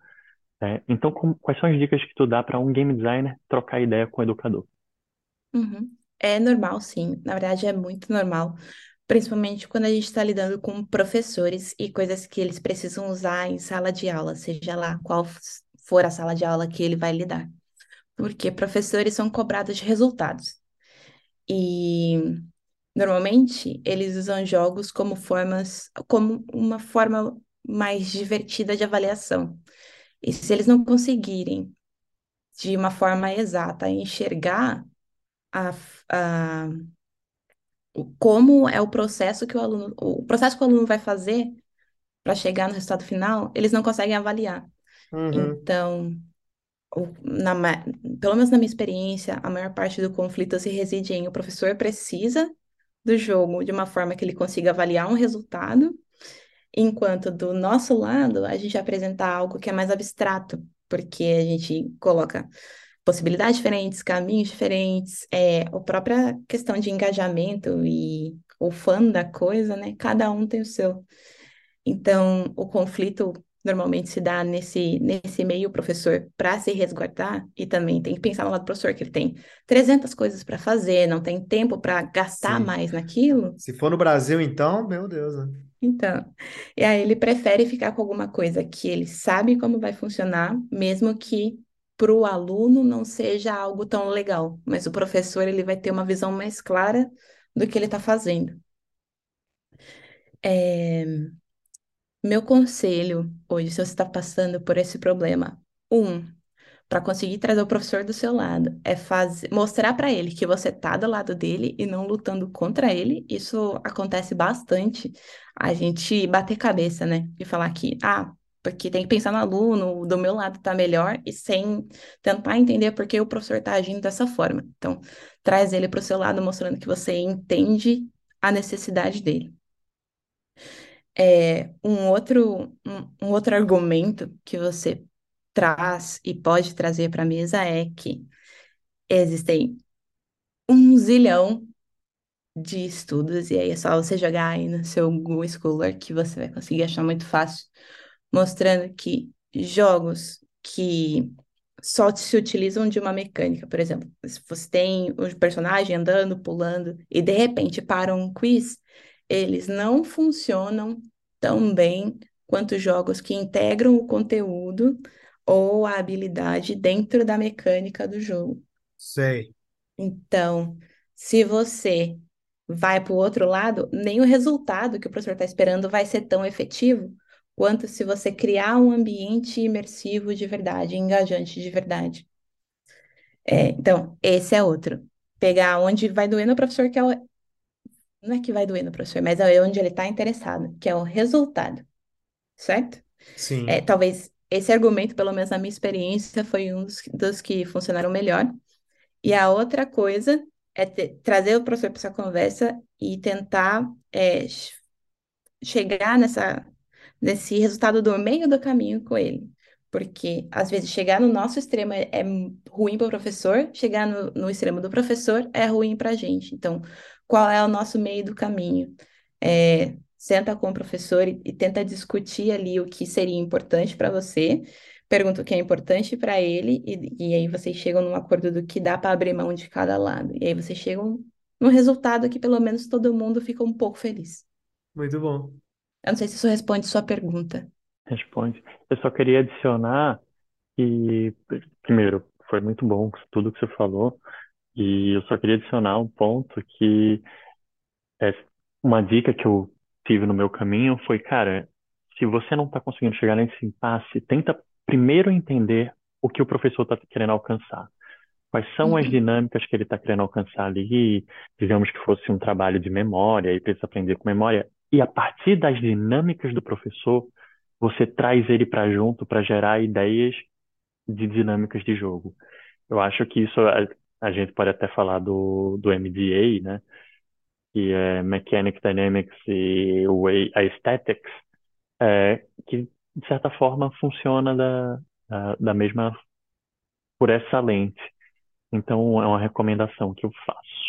né? Então, quais são as dicas que tu dá para um game designer trocar ideia com o educador? Uhum. É normal, sim. Na verdade, é muito normal. Principalmente quando a gente está lidando com professores e coisas que eles precisam usar em sala de aula, seja lá qual for a sala de aula que ele vai lidar. Porque professores são cobrados de resultados. E normalmente eles usam jogos como formas, como uma forma mais divertida de avaliação. E se eles não conseguirem, de uma forma exata, enxergar a, a, como é o processo que o aluno, o processo que o aluno vai fazer para chegar no resultado final, eles não conseguem avaliar. Uhum. Então, na, pelo menos na minha experiência, a maior parte do conflito se reside em o professor precisa do jogo de uma forma que ele consiga avaliar um resultado, enquanto do nosso lado a gente apresenta algo que é mais abstrato, porque a gente coloca possibilidades diferentes, caminhos diferentes, é, a própria questão de engajamento e o fã da coisa, né? Cada um tem o seu. Então, o conflito normalmente se dá nesse, nesse meio, professor, para se resguardar, e também tem que pensar no lado do professor, que ele tem 300 coisas para fazer, não tem tempo para gastar Sim. mais naquilo. Se for no Brasil, então, meu Deus, né? Então, e aí ele prefere ficar com alguma coisa que ele sabe como vai funcionar, mesmo que para o aluno não seja algo tão legal, mas o professor ele vai ter uma visão mais clara do que ele está fazendo. É, meu conselho hoje, se você está passando por esse problema, um, para conseguir trazer o professor do seu lado, é fazer, mostrar para ele que você tá do lado dele e não lutando contra ele. Isso acontece bastante. A gente bater cabeça, né? E falar que, ah, porque tem que pensar no aluno, do meu lado tá melhor, e sem tentar entender por que o professor tá agindo dessa forma. Então, traz ele para o seu lado, mostrando que você entende a necessidade dele. É, um outro, um, um outro argumento que você traz e pode trazer para a mesa é que existem um zilhão de estudos, e aí é só você jogar aí no seu Google Scholar que você vai conseguir achar muito fácil, mostrando que jogos que só se utilizam de uma mecânica, por exemplo, se você tem um personagem andando, pulando, e de repente para um quiz, eles não funcionam tão bem quanto jogos que integram o conteúdo ou a habilidade dentro da mecânica do jogo. Sei. Então, se você vai para o outro lado, nem o resultado que o professor está esperando vai ser tão efetivo quanto se você criar um ambiente imersivo de verdade, engajante de verdade. É, então, esse é outro. Pegar onde vai doer no professor, que é o... Não é que vai doer no professor, mas é onde ele está interessado, que é o resultado, certo? É, Sim. talvez esse argumento, pelo menos na minha experiência, foi um dos, dos que funcionaram melhor. E a outra coisa é te- trazer o professor para essa conversa e tentar é, ch- chegar nessa, nesse resultado do meio do caminho com ele. Porque, às vezes, chegar no nosso extremo é, é ruim para o professor, chegar no, no extremo do professor é ruim para a gente. Então, qual é o nosso meio do caminho? É, senta com o professor e, e tenta discutir ali o que seria importante para você, pergunta o que é importante para ele, e, e aí vocês chegam num acordo do que dá para abrir mão de cada lado. E aí vocês chegam num resultado que pelo menos todo mundo fica um pouco feliz. Muito bom. Eu não sei se isso responde sua pergunta. Responde. Eu só queria adicionar que, primeiro, foi muito bom tudo que você falou, e eu só queria adicionar um ponto que é uma dica que eu tive no meu caminho foi, cara, se você não está conseguindo chegar nesse impasse, tenta primeiro entender o que o professor está querendo alcançar. Quais são as Uhum. dinâmicas que ele está querendo alcançar ali? Digamos que fosse um trabalho de memória, e precisa aprender com memória. E a partir das dinâmicas do professor, você traz ele para junto para gerar ideias de dinâmicas de jogo. Eu acho que isso a, a gente pode até falar do, do MDA, né? Que é Mechanic Dynamics e Way Aesthetics, é, que de certa forma funciona da, da, da mesma por essa lente. Então é uma recomendação que eu faço.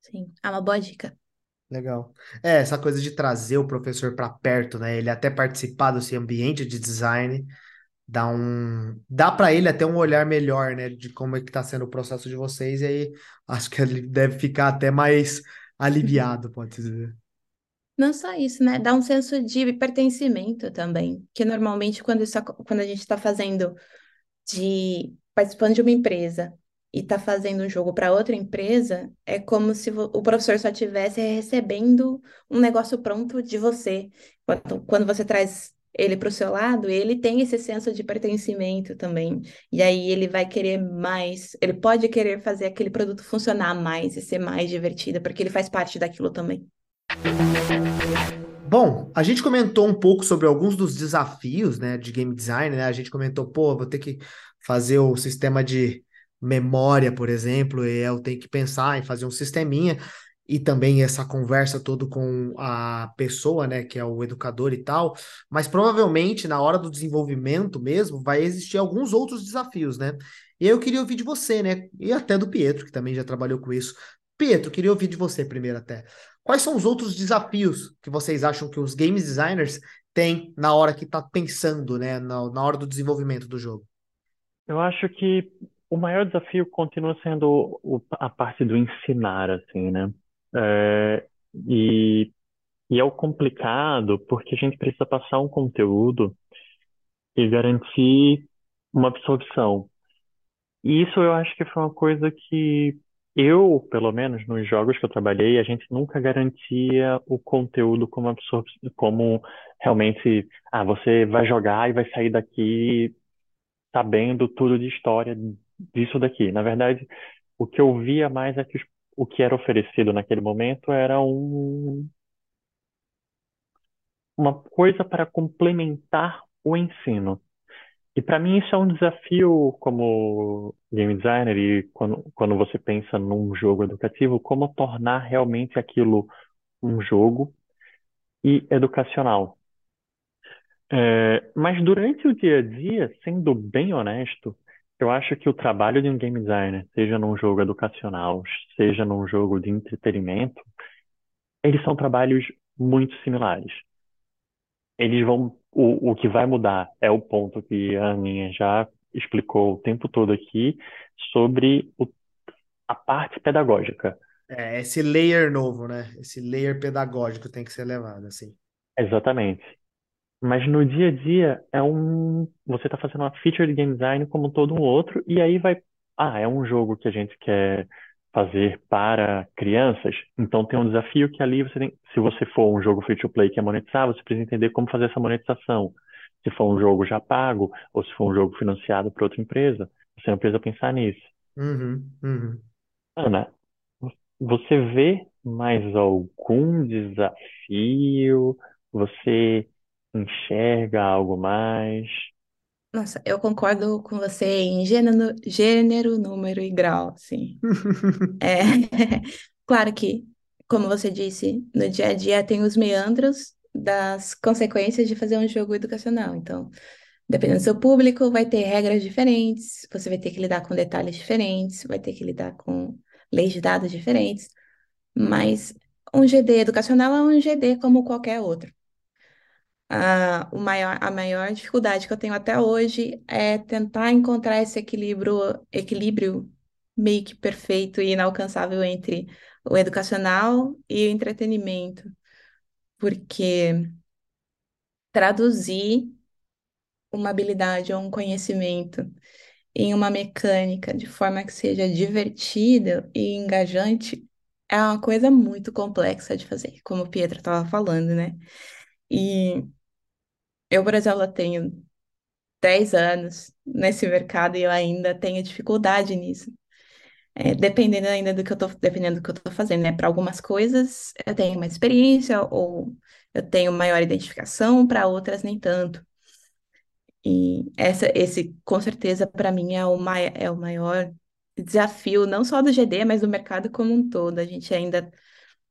Sim, é uma boa dica. Legal. É, essa coisa de trazer o professor para perto, né? Ele até participar desse ambiente de design, dá um, dá para ele até um olhar melhor, né, de como é que tá sendo o processo de vocês, e aí acho que ele deve ficar até mais aliviado, pode dizer. Não só isso, né? Dá um senso de pertencimento também, que normalmente quando isso, quando a gente está fazendo de participando de uma empresa e está fazendo um jogo para outra empresa, é como se o professor só estivesse recebendo um negócio pronto de você. Quando, quando você traz ele para o seu lado, ele tem esse senso de pertencimento também. E aí ele vai querer mais, ele pode querer fazer aquele produto funcionar mais e ser mais divertido, porque ele faz parte daquilo também. Bom, a gente comentou um pouco sobre alguns dos desafios, né, de game design, né? A gente comentou, pô, vou ter que fazer o sistema de memória, por exemplo, eu tenho que pensar em fazer um sisteminha e também essa conversa toda com a pessoa, né, que é o educador e tal, mas provavelmente na hora do desenvolvimento mesmo vai existir alguns outros desafios, né? E eu queria ouvir de você, né, e até do Pietro, que também já trabalhou com isso. Pietro, queria ouvir de você primeiro até. Quais são os outros desafios que vocês acham que os game designers têm na hora que está pensando, né, na, na hora do desenvolvimento do jogo? Eu acho que o maior desafio continua sendo a parte do ensinar, assim, né? É, e, e é o complicado porque a gente precisa passar um conteúdo e garantir uma absorção. E isso eu acho que foi uma coisa que eu, pelo menos nos jogos que eu trabalhei, a gente nunca garantia o conteúdo como absor como realmente, ah, você vai jogar e vai sair daqui sabendo tudo de história disso daqui. Na verdade, o que eu via mais é que os- o que era oferecido naquele momento era um, uma coisa para complementar o ensino. E para mim isso é um desafio como game designer e quando, quando você pensa num jogo educativo, como tornar realmente aquilo um jogo e educacional. É, mas durante o dia a dia, sendo bem honesto, eu acho que o trabalho de um game designer, seja num jogo educacional, seja num jogo de entretenimento, eles são trabalhos muito similares. Eles vão, o, o que vai mudar é o ponto que a Aninha já explicou o tempo todo aqui sobre o- a parte pedagógica. É, esse layer novo, né? Esse layer pedagógico tem que ser levado, assim. Exatamente. Mas no dia a dia é um. Você está fazendo uma feature de game design como todo um outro, e aí vai. Ah, é um jogo que a gente quer fazer para crianças, então tem um desafio que ali você tem. Se você for um jogo free to play que é monetizar, você precisa entender como fazer essa monetização. Se for um jogo já pago, ou se for um jogo financiado por outra empresa, você não precisa pensar nisso. Uhum, uhum. Ana, você vê mais algum desafio? Você enxerga algo mais? Nossa, eu concordo com você em gênero, gênero, número e grau, sim. É, claro que, como você disse, no dia a dia tem os meandros das consequências de fazer um jogo educacional. Então, dependendo do seu público, vai ter regras diferentes, você vai ter que lidar com detalhes diferentes, vai ter que lidar com leis de dados diferentes, mas um GD educacional é um GD como qualquer outro. A, o maior, a maior dificuldade que eu tenho até hoje é tentar encontrar esse equilíbrio, equilíbrio meio que perfeito e inalcançável entre o educacional e o entretenimento, porque traduzir uma habilidade ou um conhecimento em uma mecânica de forma que seja divertida e engajante é uma coisa muito complexa de fazer, como o Pietro estava falando, né? E eu, por exemplo, tenho 10 anos nesse mercado e eu ainda tenho dificuldade nisso. É, dependendo ainda do que eu tô, dependendo do que eu tô fazendo, né? Para algumas coisas eu tenho mais experiência ou eu tenho maior identificação, para outras nem tanto. E essa, esse, com certeza, para mim é o, mai, é o maior desafio, não só do GD, mas do mercado como um todo. A gente ainda,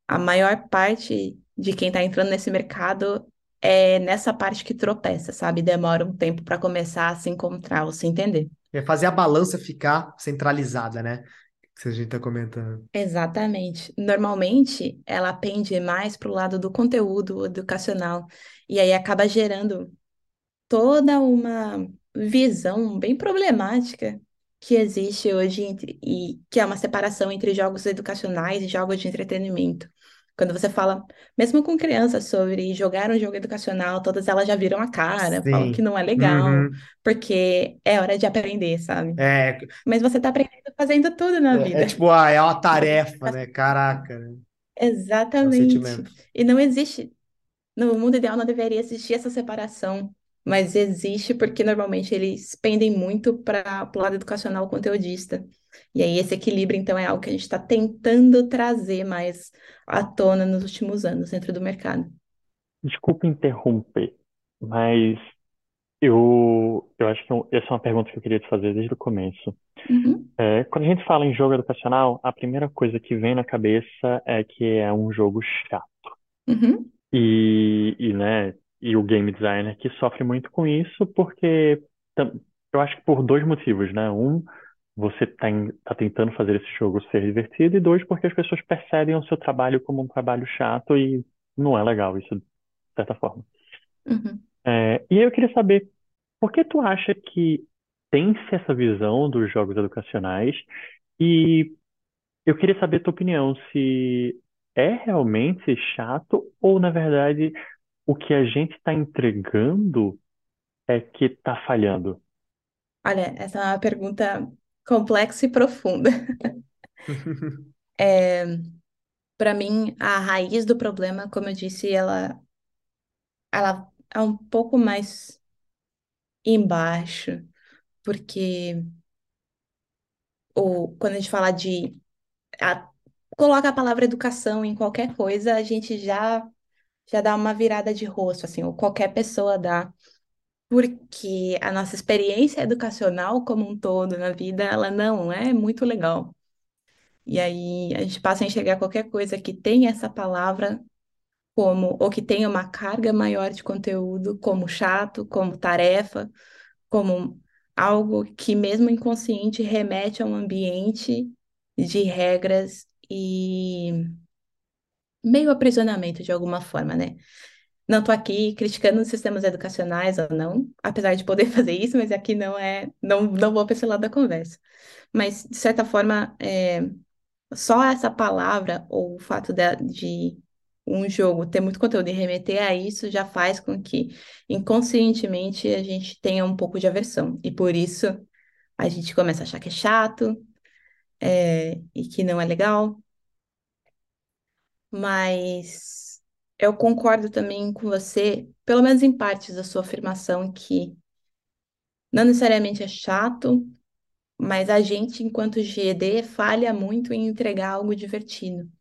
a maior parte de quem está entrando nesse mercado é nessa parte que tropeça, sabe? Demora um tempo para começar a se encontrar ou se entender. É fazer a balança ficar centralizada, né? Que a gente está comentando. Exatamente. Normalmente, ela pende mais para o lado do conteúdo educacional, e aí acaba gerando toda uma visão bem problemática que existe hoje entre, e que é uma separação entre jogos educacionais e jogos de entretenimento. Quando você fala, mesmo com crianças, sobre jogar um jogo educacional, todas elas já viram a cara, falam que Sim. não é legal, Uhum. porque é hora de aprender, sabe? É, Mas você tá aprendendo fazendo tudo na é, é vida. tipo, ah, é uma tarefa, né? Caraca, né? É Exatamente. sentimento. E não existe, no mundo ideal não deveria existir essa separação, mas existe porque normalmente eles pendem muito para o lado educacional conteudista. E aí esse equilíbrio, então, é algo que a gente está tentando trazer mais à tona nos últimos anos dentro do mercado. Desculpa interromper, mas eu, eu acho que eu- essa é uma pergunta que eu queria te fazer desde o começo. Uhum, É, quando a gente fala em jogo educacional, a primeira coisa que vem na cabeça é que é um jogo chato. uhum, E, e, né, e o game designer que sofre muito com isso, porque eu acho que por dois motivos, né? Um, você está tá tentando fazer esse jogo ser divertido, e dois, porque as pessoas percebem o seu trabalho como um trabalho chato e não é legal isso, de certa forma. uhum. É, e aí eu queria saber, por que tu acha que tem-se essa visão dos jogos educacionais? E eu queria saber a tua opinião, se é realmente chato ou, na verdade, o que a gente está entregando é que está falhando. Olha, essa é uma pergunta complexa e profunda. Para mim, a raiz do problema, como eu disse, ela, ela é um pouco mais embaixo, porque ou, quando a gente fala de a- coloca a palavra educação em qualquer coisa, a gente já já dá uma virada de rosto, assim, ou qualquer pessoa dá, porque a nossa experiência educacional como um todo na vida, ela não é muito legal. E aí a gente passa a enxergar qualquer coisa que tem essa palavra como, ou que tenha uma carga maior de conteúdo, como chato, como tarefa, como algo que, mesmo inconsciente, remete a um ambiente de regras e meio aprisionamento de alguma forma, né? Não estou aqui criticando os sistemas educacionais ou não, apesar de poder fazer isso, mas aqui não é, não, não vou para esse lado da conversa. Mas, de certa forma, é, só essa palavra, ou o fato de, de um jogo ter muito conteúdo e remeter a isso, já faz com que, inconscientemente, a gente tenha um pouco de aversão. E por isso, a gente começa a achar que é chato, é, e que não é legal. Mas eu concordo também com você, pelo menos em partes da sua afirmação, que não necessariamente é chato, mas a gente, enquanto GED, falha muito em entregar algo divertido.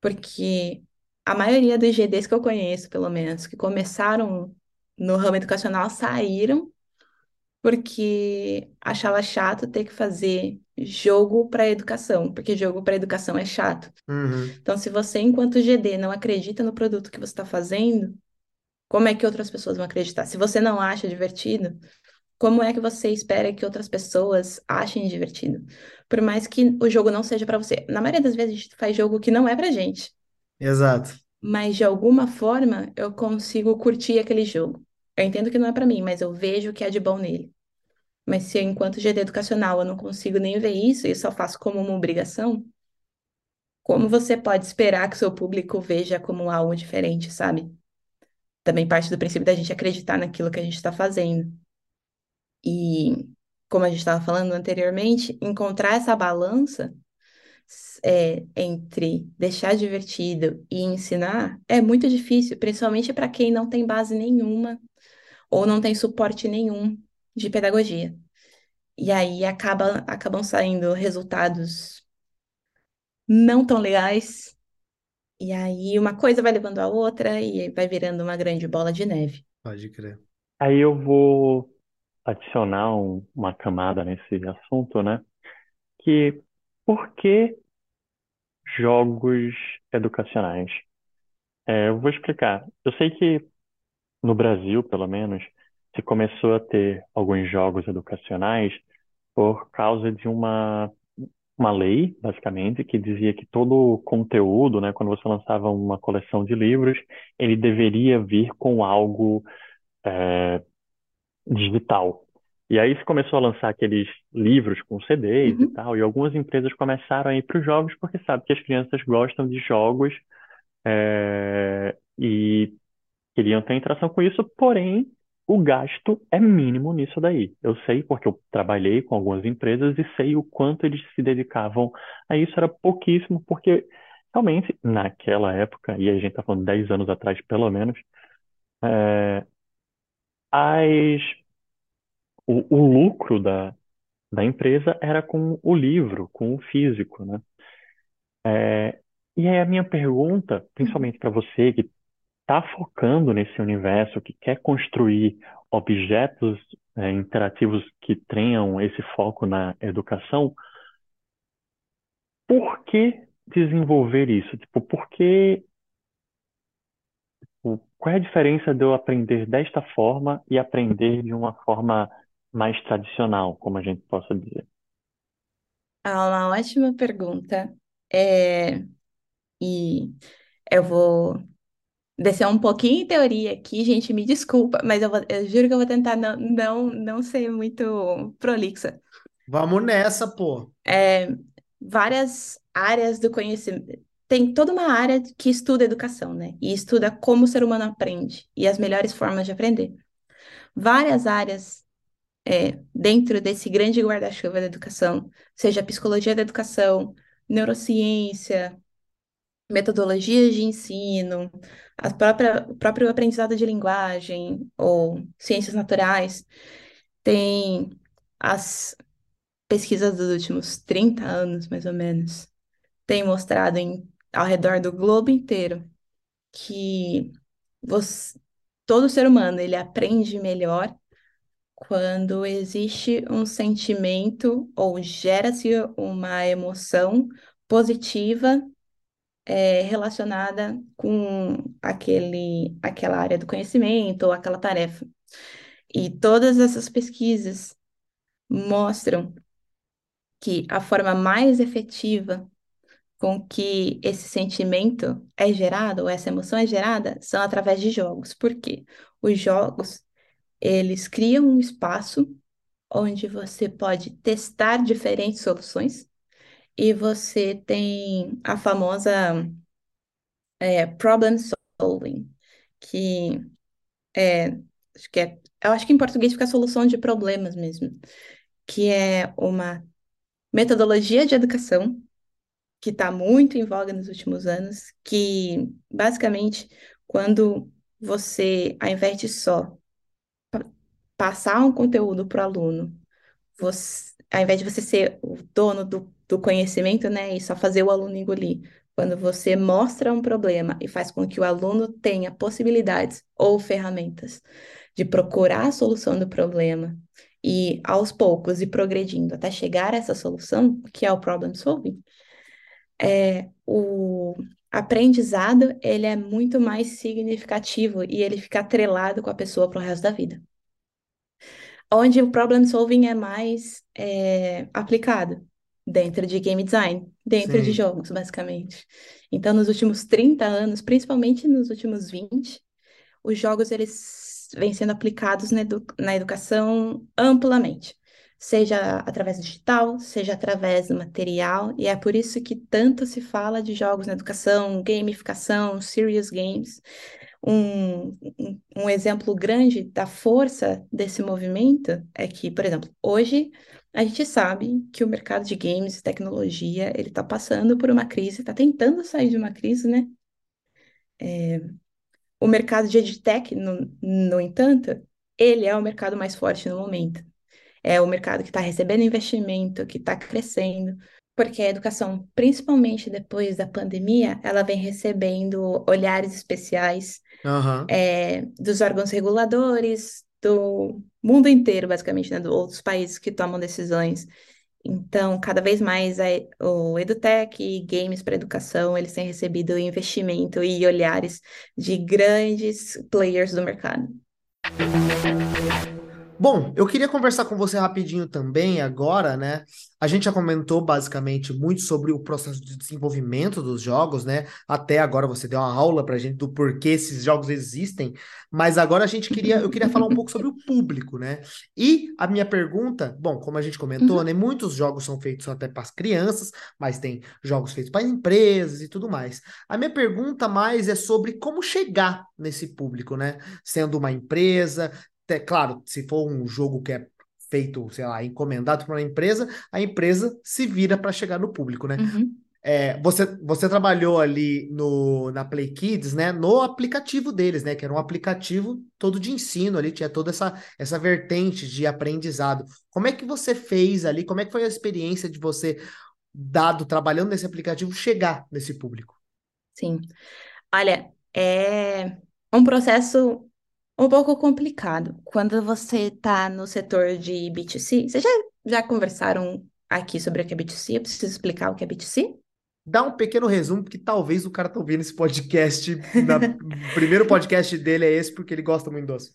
Porque a maioria dos GDs que eu conheço, pelo menos, que começaram no ramo educacional, saíram porque achava chato ter que fazer jogo para educação, porque jogo para educação é chato. Uhum. Então, se você, enquanto GD, não acredita no produto que você está fazendo, como é que outras pessoas vão acreditar? Se você não acha divertido, como é que você espera que outras pessoas achem divertido? Por mais que o jogo não seja para você. Na maioria das vezes, a gente faz jogo que não é pra gente, Exato. mas de alguma forma eu consigo curtir aquele jogo. Eu entendo que não é para mim, mas eu vejo o que é de bom nele. Mas se eu, enquanto GD educacional, eu não consigo nem ver isso e só faço como uma obrigação, como você pode esperar que seu público veja como algo diferente, sabe? Também parte do princípio da gente acreditar naquilo que a gente está fazendo. E, como a gente estava falando anteriormente, encontrar essa balança é, entre deixar divertido e ensinar é muito difícil, principalmente para quem não tem base nenhuma ou não tem suporte nenhum de pedagogia. E aí acaba, acabam saindo resultados não tão legais. E aí uma coisa vai levando a outra e vai virando uma grande bola de neve. Pode crer. Aí eu vou adicionar um- uma camada nesse assunto, né? Que por que jogos educacionais? É, eu vou explicar. Eu sei que no Brasil, pelo menos, se começou a ter alguns jogos educacionais por causa de uma, uma lei, basicamente, que dizia que todo o conteúdo, né, quando você lançava uma coleção de livros, ele deveria vir com algo é, digital. E aí se começou a lançar aqueles livros com CDs e Uhum. tal, e algumas empresas começaram a ir para os jogos porque sabe que as crianças gostam de jogos é, e queriam ter interação com isso, porém o gasto é mínimo nisso daí. Eu sei porque eu trabalhei com algumas empresas e sei o quanto eles se dedicavam a isso, era pouquíssimo, porque realmente naquela época, e a gente está falando 10 anos atrás pelo menos, é, as, o, o lucro da, da empresa era com o livro, com o físico, né? É, e aí a minha pergunta, Uhum. principalmente para você que está focando nesse universo, que quer construir objetos é, interativos que tenham esse foco na educação, por que desenvolver isso? Tipo, por que, o- qual é a diferença de eu aprender desta forma e aprender de uma forma mais tradicional, como a gente possa dizer? Ah, uma ótima pergunta. É, e eu vou descer um pouquinho em teoria aqui, gente, me desculpa, mas eu, vou- eu juro que eu vou tentar não, não, não ser muito prolixa. Vamos nessa, pô. É, várias áreas do conhecimento. Tem toda uma área que estuda educação, né? E estuda como o ser humano aprende e as melhores formas de aprender. Várias áreas é, dentro desse grande guarda-chuva da educação, seja psicologia da educação, neurociência, metodologias de ensino, a própria, o próprio aprendizado de linguagem ou ciências naturais, tem as pesquisas dos últimos 30 anos, mais ou menos, têm mostrado em, ao redor do globo inteiro que você, todo ser humano ele aprende melhor quando existe um sentimento ou gera-se uma emoção positiva é, relacionada com aquele, aquela área do conhecimento ou aquela tarefa. E todas essas pesquisas mostram que a forma mais efetiva com que esse sentimento é gerado, ou essa emoção é gerada, são através de jogos. Por quê? Os jogos, eles criam um espaço onde você pode testar diferentes soluções e você tem a famosa é, problem solving, que é, acho que é, eu acho que em português fica solução de problemas mesmo, que é uma metodologia de educação que está muito em voga nos últimos anos, que basicamente quando você, ao invés de só pa- passar um conteúdo para o aluno, você, ao invés de você ser o dono do, do conhecimento, né, e só fazer o aluno engolir, quando você mostra um problema e faz com que o aluno tenha possibilidades ou ferramentas de procurar a solução do problema e aos poucos ir progredindo até chegar a essa solução, que é o problem solving, é, o aprendizado ele é muito mais significativo e ele fica atrelado com a pessoa para o resto da vida. Onde o problem solving é mais é, aplicado dentro de game design, dentro de Sim. jogos, basicamente. Então, nos últimos 30 anos, principalmente nos últimos 20, os jogos eles vêm sendo aplicados na, edu- na educação amplamente, seja através do digital, seja através do material, e é por isso que tanto se fala de jogos na educação, gamificação, serious games. Um, um exemplo grande da força desse movimento é que, por exemplo, hoje a gente sabe que o mercado de games e tecnologia ele está passando por uma crise, está tentando sair de uma crise, né? É, o mercado de edtech, no, no entanto, ele é o mercado mais forte no momento. É o mercado que está recebendo investimento, que está crescendo, porque a educação, principalmente depois da pandemia, ela vem recebendo olhares especiais Aham. é, dos órgãos reguladores, do mundo inteiro, basicamente, né, de outros países que tomam decisões. Então, cada vez mais a- o EduTech e games para educação, eles têm recebido investimento e olhares de grandes players do mercado. Bom, eu queria conversar com você rapidinho também agora, né? A gente já comentou basicamente muito sobre o processo de desenvolvimento dos jogos, né? Até agora você deu uma aula pra gente do porquê esses jogos existem, mas agora a gente queria, eu queria falar um pouco sobre o público, né? E a minha pergunta, bom, como a gente comentou, Uhum, né? Muitos jogos são feitos até para as crianças, mas tem jogos feitos para empresas e tudo mais. A minha pergunta mais é sobre como chegar nesse público, né? Sendo uma empresa é claro, se for um jogo que é feito, sei lá, encomendado para uma empresa, a empresa se vira para chegar no público, né? uhum, É, você, você trabalhou ali no, na Play Kids, né? No aplicativo deles, né? Que era um aplicativo todo de ensino ali, tinha toda essa, essa vertente de aprendizado. Como é que você fez ali? Como é que foi a experiência de você, dado trabalhando nesse aplicativo, chegar nesse público? sim. Olha, é um processo um pouco complicado. Quando você está no setor de B2C, vocês já, já conversaram aqui sobre o que é B2C? Eu preciso explicar o que é B2C? Dá um pequeno resumo, porque talvez o cara tá ouvindo esse podcast, na, o primeiro podcast dele é esse, porque ele gosta muito doce.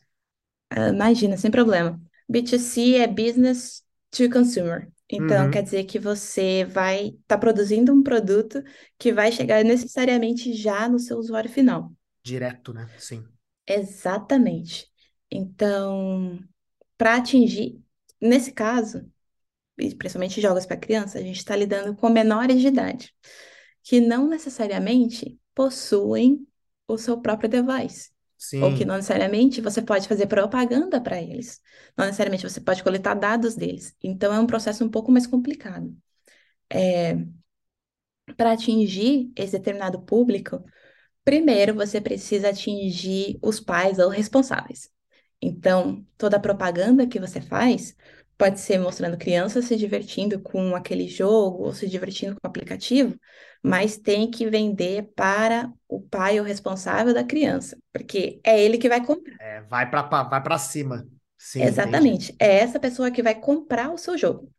Ah, imagina, sem problema. B2C é Business to Consumer. Então, quer Uhum, dizer que você vai estar produzindo um produto que vai chegar necessariamente já no seu usuário final. direto, né? Sim. Exatamente. Então, para atingir, nesse caso, e principalmente jogos para criança, a gente está lidando com menores de idade, que não necessariamente possuem o seu próprio device. Ou que não necessariamente você pode fazer propaganda para eles. Não necessariamente você pode coletar dados deles. Então é um processo um pouco mais complicado. Para atingir esse determinado público, primeiro você precisa atingir os pais ou responsáveis. Então, toda a propaganda que você faz pode ser mostrando crianças se divertindo com aquele jogo ou se divertindo com o aplicativo, mas tem que vender para o pai ou responsável da criança, porque é ele que vai comprar. É, vai para vai para cima. Sim, entendi. Exatamente. É essa pessoa que vai comprar o seu jogo.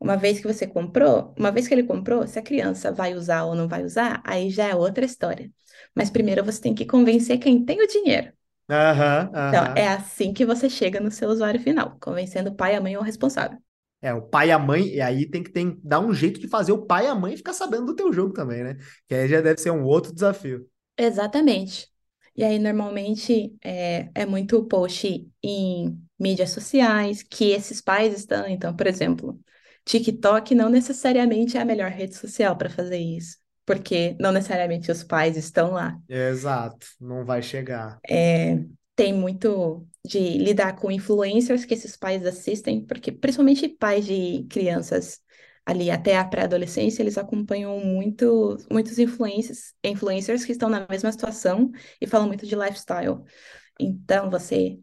Uma vez que você comprou, uma vez que ele comprou, se a criança vai usar ou não vai usar, aí já é outra história. Mas primeiro você tem que convencer quem tem o dinheiro. Aham, Então, é aham. assim que você chega no seu usuário final, convencendo o pai, a mãe ou o responsável. É, o pai e a mãe, e aí tem que tem, dar um jeito de fazer o pai e a mãe ficar sabendo do teu jogo também, né? Que aí já deve ser um outro desafio. Exatamente. E aí, normalmente, é, é muito post em mídias sociais que esses pais estão. Então, por exemplo, TikTok não necessariamente é a melhor rede social para fazer isso, porque não necessariamente os pais estão lá. Exato, não vai chegar. É, tem muito de lidar com influencers que esses pais assistem, porque principalmente pais de crianças ali até a pré-adolescência, eles acompanham muito, muitos influencers, influencers que estão na mesma situação e falam muito de lifestyle. Então, você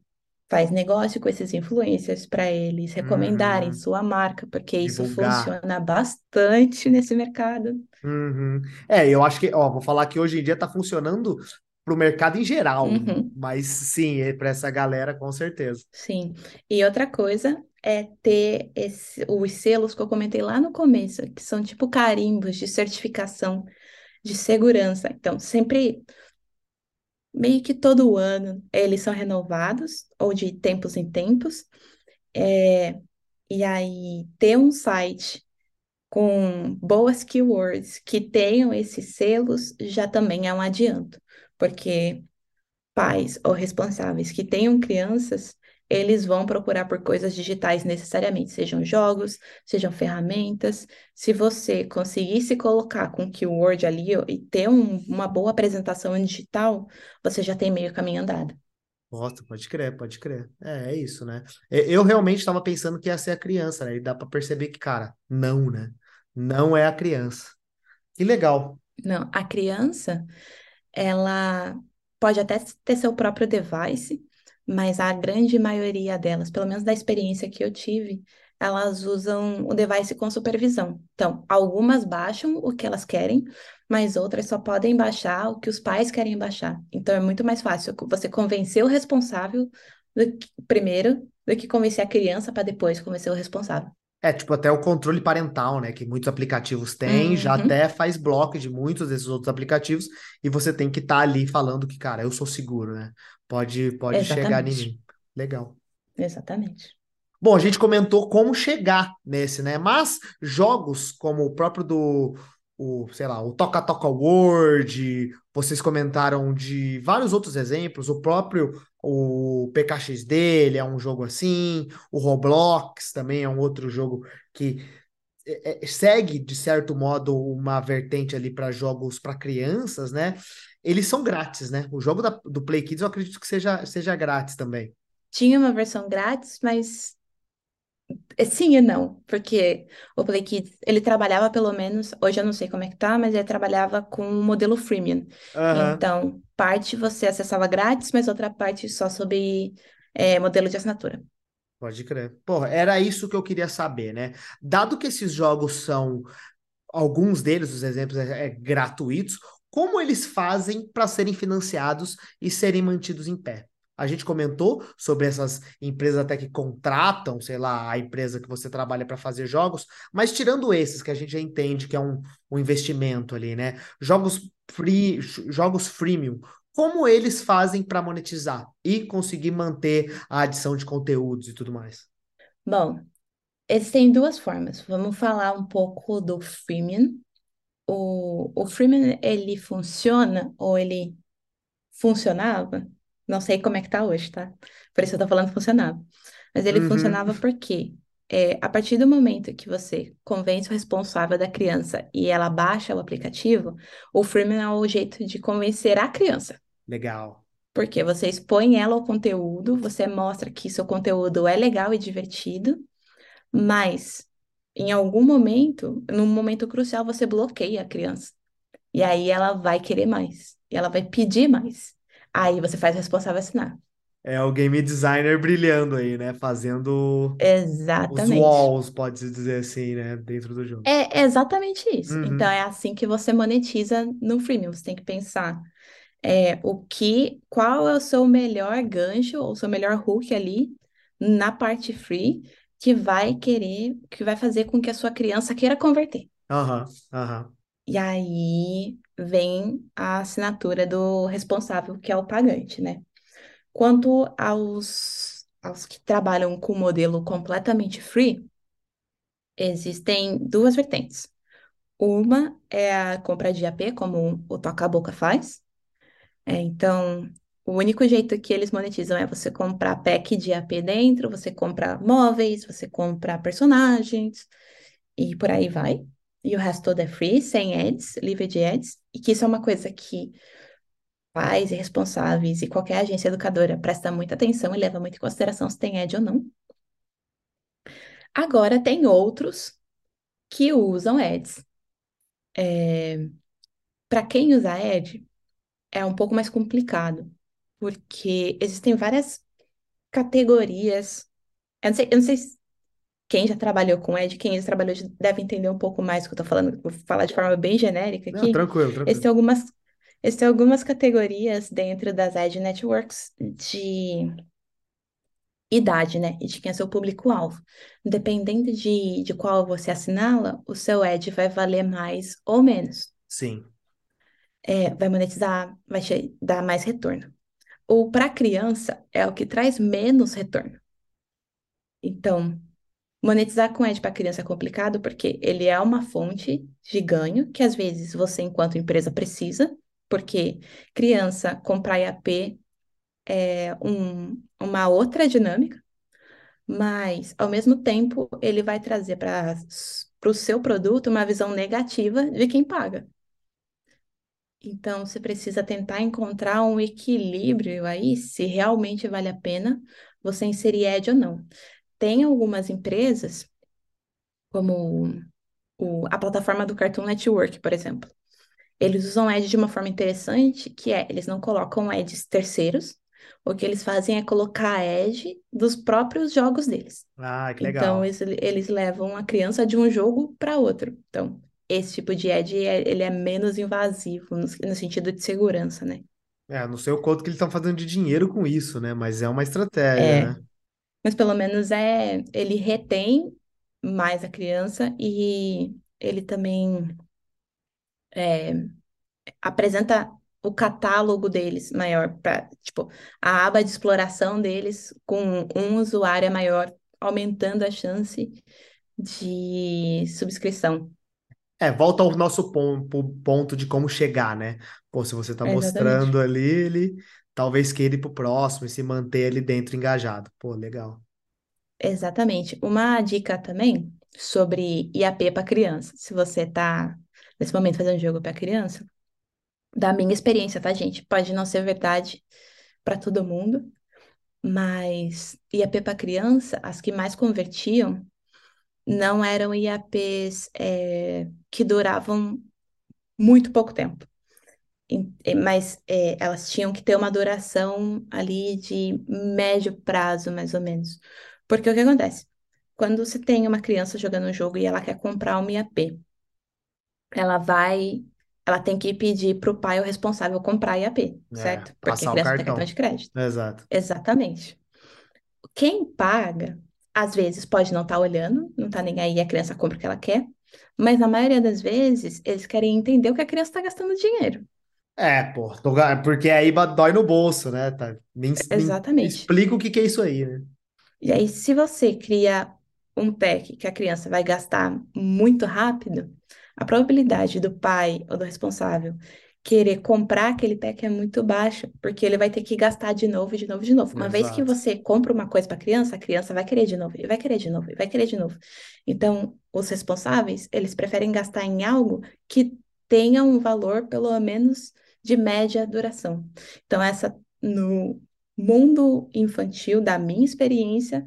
faz negócio com esses influencers para eles recomendarem Uhum. sua marca, porque isso Divulgar. funciona bastante nesse mercado. Uhum. É, eu acho que, ó, vou falar que hoje em dia tá funcionando pro mercado em geral, Uhum. mas sim, é para essa galera com certeza. Sim. E outra coisa é ter esse, os selos que eu comentei lá no começo, que são tipo carimbos de certificação de segurança. Então, sempre, meio que todo ano, eles são renovados, ou de tempos em tempos. É, e aí, ter um site com boas keywords que tenham esses selos já também é um adianto, porque pais ou responsáveis que tenham crianças, eles vão procurar por coisas digitais necessariamente, sejam jogos, sejam ferramentas. Se você conseguir se colocar com keyword ali e ter um- uma boa apresentação em digital, você já tem meio caminho andado. Nossa, pode crer, pode crer. É, é isso, né? Eu realmente estava pensando que ia ser a criança, né? E dá para perceber que, cara, não, né? Não é a criança. Que legal. Não, a criança, ela pode até ter seu próprio device, mas a grande maioria delas, pelo menos da experiência que eu tive, elas usam o device com supervisão. Então, algumas baixam o que elas querem, mas outras só podem baixar o que os pais querem baixar. Então, é muito mais fácil você convencer o responsável do que, primeiro do que convencer a criança para depois convencer o responsável. É, tipo, até o controle parental, né? Que muitos aplicativos têm, uhum. já até faz bloco de muitos desses outros aplicativos, e você tem que estar tá ali falando que, cara, eu sou seguro, né? Pode, pode chegar em mim. Legal. Exatamente. Bom, a gente comentou como chegar nesse, né? Mas jogos como o próprio do, o, sei lá, o Toca Toca World, vocês comentaram de vários outros exemplos, o próprio o PKXD, ele é um jogo assim, o Roblox também é um outro jogo que é, é segue, de certo modo, uma vertente ali para jogos para crianças, né? Eles são grátis, né? O jogo da, do Play Kids eu acredito que seja, seja grátis também. Tinha uma versão grátis, mas é sim e não, porque o Play Kids, ele trabalhava pelo menos, hoje eu não sei como é que tá, mas ele trabalhava com o modelo freemium. Aham, Então, parte você acessava grátis, mas outra parte só sob é, modelo de assinatura. pode crer. Porra, era isso que eu queria saber, né? Dado que esses jogos são, alguns deles, os exemplos, é, é gratuitos, como eles fazem para serem financiados e serem mantidos em pé? A gente comentou sobre essas empresas até que contratam, sei lá, a empresa que você trabalha para fazer jogos, mas tirando esses que a gente já entende que é um, um investimento ali, né? Jogos free, jogos freemium, como eles fazem para monetizar e conseguir manter a adição de conteúdos e tudo mais? Bom, existem duas formas. Vamos falar um pouco do freemium. O, o freemium, ele funciona ou ele funcionava não sei como é que tá hoje, tá? Por isso eu tô falando funcionava. Mas ele Uhum, funcionava porque é, a partir do momento que você convence o responsável da criança e ela baixa o aplicativo, o Freemium é o jeito de convencer a criança. legal. Porque você expõe ela ao conteúdo, você mostra que seu conteúdo é legal e divertido, mas em algum momento, num momento crucial, você bloqueia a criança. E aí ela vai querer mais. E ela vai pedir mais. Aí você faz o responsável assinar. É o game designer brilhando aí, né? Fazendo os Exatamente. walls, pode-se dizer assim, né? Dentro do jogo. É exatamente isso. Então Uhum, é assim que você monetiza no freemium. Você tem que pensar é, o que, qual é o seu melhor gancho ou o seu melhor hook ali na parte free que vai querer, que vai fazer com que a sua criança queira converter. aham, aham. E aí vem a assinatura do responsável, que é o pagante, né? Quanto aos, aos que trabalham com o modelo completamente free, existem duas vertentes. Uma é a compra de AP, como o Toca a Boca faz. É, então, o único jeito que eles monetizam é você comprar pack de AP dentro, você compra móveis, você compra personagens e por aí vai. E o resto todo é free, sem ads, livre de ads. E que isso é uma coisa que pais e responsáveis e qualquer agência educadora presta muita atenção e leva muito em consideração se tem ad ou não. Agora, tem outros que usam ads. É, Para quem usa ad, é um pouco mais complicado, porque existem várias categorias. Eu não sei, eu não sei se quem já trabalhou com ad, quem já trabalhou deve entender um pouco mais do que eu tô falando. Vou falar de forma bem genérica Não, aqui. tranquilo, Existem tranquilo. algumas, existem algumas categorias dentro das ad networks de idade, né? E de quem é seu público-alvo. Dependendo de, de qual você assinala, o seu ad vai valer mais ou menos. Sim. É, vai monetizar, vai dar mais retorno. O para criança é o que traz menos retorno. Então, monetizar com ad para criança é complicado porque ele é uma fonte de ganho que às vezes você, enquanto empresa, precisa, porque criança comprar IAP é um, uma outra dinâmica, mas ao mesmo tempo ele vai trazer para o seu produto uma visão negativa de quem paga. Então, você precisa tentar encontrar um equilíbrio aí, se realmente vale a pena você inserir ad ou não. Tem algumas empresas, como o- a plataforma do Cartoon Network, por exemplo. Eles usam ad de uma forma interessante, que é, eles não colocam ads terceiros, o que eles fazem é colocar a edge dos próprios jogos deles. Ah, que Então, legal. eles, eles levam a criança de um jogo para outro. Então, esse tipo de edge, é- ele é menos invasivo no, no sentido de segurança, né? É, não sei o quanto que eles estão fazendo de dinheiro com isso, né? Mas é uma estratégia, É, né? Mas pelo menos é, ele retém mais a criança e ele também é, apresenta o catálogo deles maior para, tipo, a aba de exploração deles com um usuário é maior, aumentando a chance de subscrição. É, volta ao nosso pon- po- ponto de como chegar, né? Pô, se você tá Exatamente. mostrando ali, ele talvez queira ir pro próximo e se manter ali dentro engajado. Pô, legal. Exatamente. Uma dica também sobre IAP para criança. Se você está nesse momento fazendo jogo para criança, da minha experiência, tá, gente? Pode não ser verdade para todo mundo, mas IAP para criança, as que mais convertiam não eram IAPs é, que duravam muito pouco tempo. Eh, Mas é, elas tinham que ter uma duração ali de médio prazo, mais ou menos. Porque o que acontece? Quando você tem uma criança jogando um jogo e ela quer comprar uma IAP, ela vai, ela tem que pedir para o pai ou responsável comprar a IAP, É, certo? Porque a o criança tem cartão de crédito. Exato. Exatamente. Quem paga, às vezes pode não estar olhando, não tá nem aí, a criança compra o que ela quer, mas na maioria das vezes eles querem entender o que a criança está gastando dinheiro. É, pô, tô porque aí dói no bolso, né? Tá? Me, ens- me Exatamente. explica o que que é isso aí, né? E aí, se você cria um pack que a criança vai gastar muito rápido, a probabilidade do pai ou do responsável querer comprar aquele pack é muito baixa, porque ele vai ter que gastar de novo, de novo, de novo. Uma vez que Exato. você compra uma coisa para a criança, a criança vai querer de novo, e vai querer de novo, e vai querer de novo. Então, os responsáveis, eles preferem gastar em algo que tenha um valor, pelo menos, de média duração. Então, essa, no mundo infantil, da minha experiência,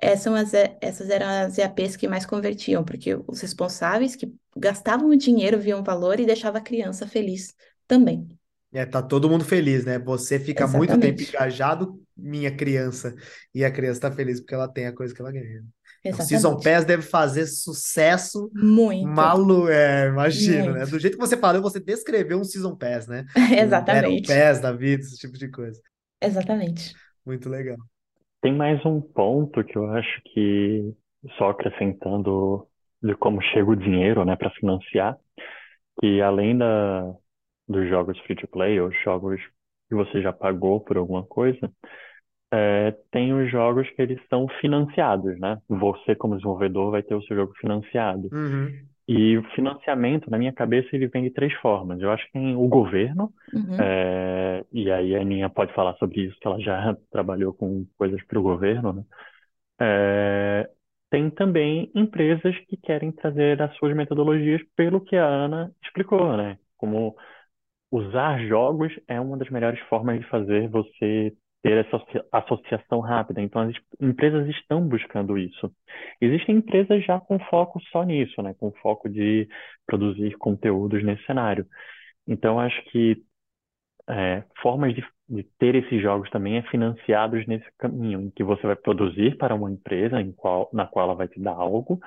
essas, as, essas eram as EAPs que mais convertiam, porque os responsáveis que gastavam o dinheiro viam valor e deixava a criança feliz também. É, tá todo mundo feliz, né? Você fica muito tempo Exatamente. engajado, minha criança, e a criança tá feliz porque ela tem a coisa que ela ganha. É, o Season Exatamente. Pass deve fazer sucesso Muito, malu, é, imagino, né? Do jeito que você falou, você descreveu um Season Pass, né? Um Battle Exatamente. Pass da vida, esse tipo de coisa. Exatamente. Muito legal. Tem mais um ponto que eu acho que, só acrescentando de como chega o dinheiro, né, para financiar, que além da, dos jogos free to play ou jogos que você já pagou por alguma coisa, é, tem os jogos que eles são financiados, né? Você, como desenvolvedor, vai ter o seu jogo financiado. Uhum, E o financiamento, na minha cabeça, ele vem de três formas. Eu acho que tem o governo, Uhum. é, e aí a Aninha pode falar sobre isso, que ela já trabalhou com coisas para o governo, né? É, tem também empresas que querem trazer as suas metodologias pelo que a Ana explicou, né? Como usar jogos é uma das melhores formas de fazer você ter essa associa- associação rápida. Então, as es- empresas estão buscando isso. Existem empresas já com foco só nisso, né? Com foco de produzir conteúdos nesse cenário. Então, acho que é, formas de, de ter esses jogos também é financiados nesse caminho, em que você vai produzir para uma empresa em qual, na qual ela vai te dar algo,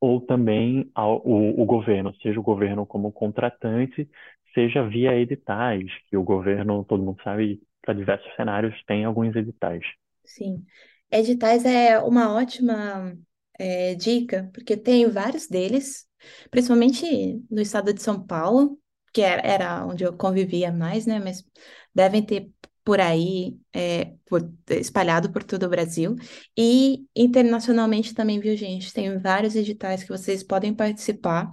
ou também ao, o, o governo, seja o governo como contratante, seja via editais, que o governo, todo mundo sabe, para diversos cenários tem alguns editais. Sim. Editais é uma ótima é, dica, porque tem vários deles, principalmente no estado de São Paulo, que era, era onde eu convivia mais, né? Mas devem ter por aí, é, por- espalhado por todo o Brasil. E internacionalmente também, viu, gente? Tem vários editais que vocês podem participar.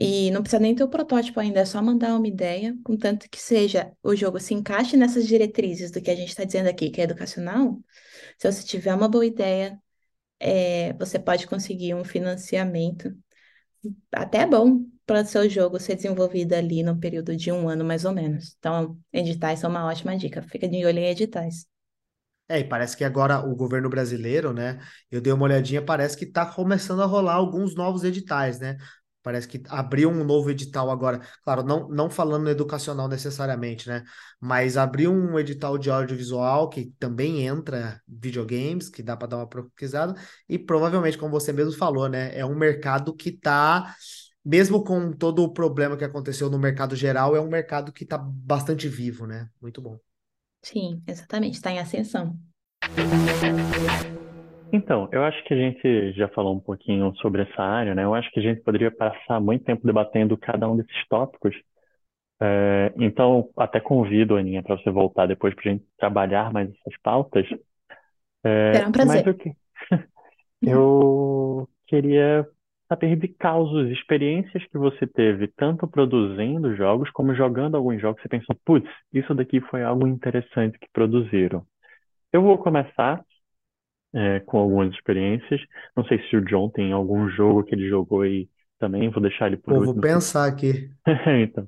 E não precisa nem ter o protótipo ainda, é só mandar uma ideia, contanto que seja o jogo se encaixe nessas diretrizes do que a gente está dizendo aqui, que é educacional. Se você tiver uma boa ideia, é, você pode conseguir um financiamento até bom para o seu jogo ser desenvolvido ali no período de um ano, mais ou menos. Então, editais são uma ótima dica. Fica de olho em editais. É, e parece que agora o governo brasileiro, né? Eu dei uma olhadinha, parece que tá começando a rolar alguns novos editais, né? Parece que abriu um novo edital agora. Claro, não, não falando educacional necessariamente, né? Mas abriu um edital de audiovisual que também entra videogames, que dá para dar uma pesquisada. E provavelmente, como você mesmo falou, né? É um mercado que está mesmo com todo o problema que aconteceu no mercado geral, é um mercado que está bastante vivo, né? Muito bom. Sim, exatamente, está em ascensão. Então, eu acho que a gente já falou um pouquinho sobre essa área, né? Eu acho que a gente poderia passar muito tempo debatendo cada um desses tópicos. É, então, até convido, Aninha, para você voltar depois para a gente trabalhar mais essas pautas. É, Será um mas prazer. o que eu queria saber de causos, experiências que você teve, tanto produzindo jogos como jogando alguns jogos, você pensou, putz, isso daqui foi algo interessante que produziram. Eu vou começar é, com algumas experiências. Não sei se o John tem algum jogo que ele jogou aí também, vou deixar ele por Pô, vou último. pensar aqui. Então,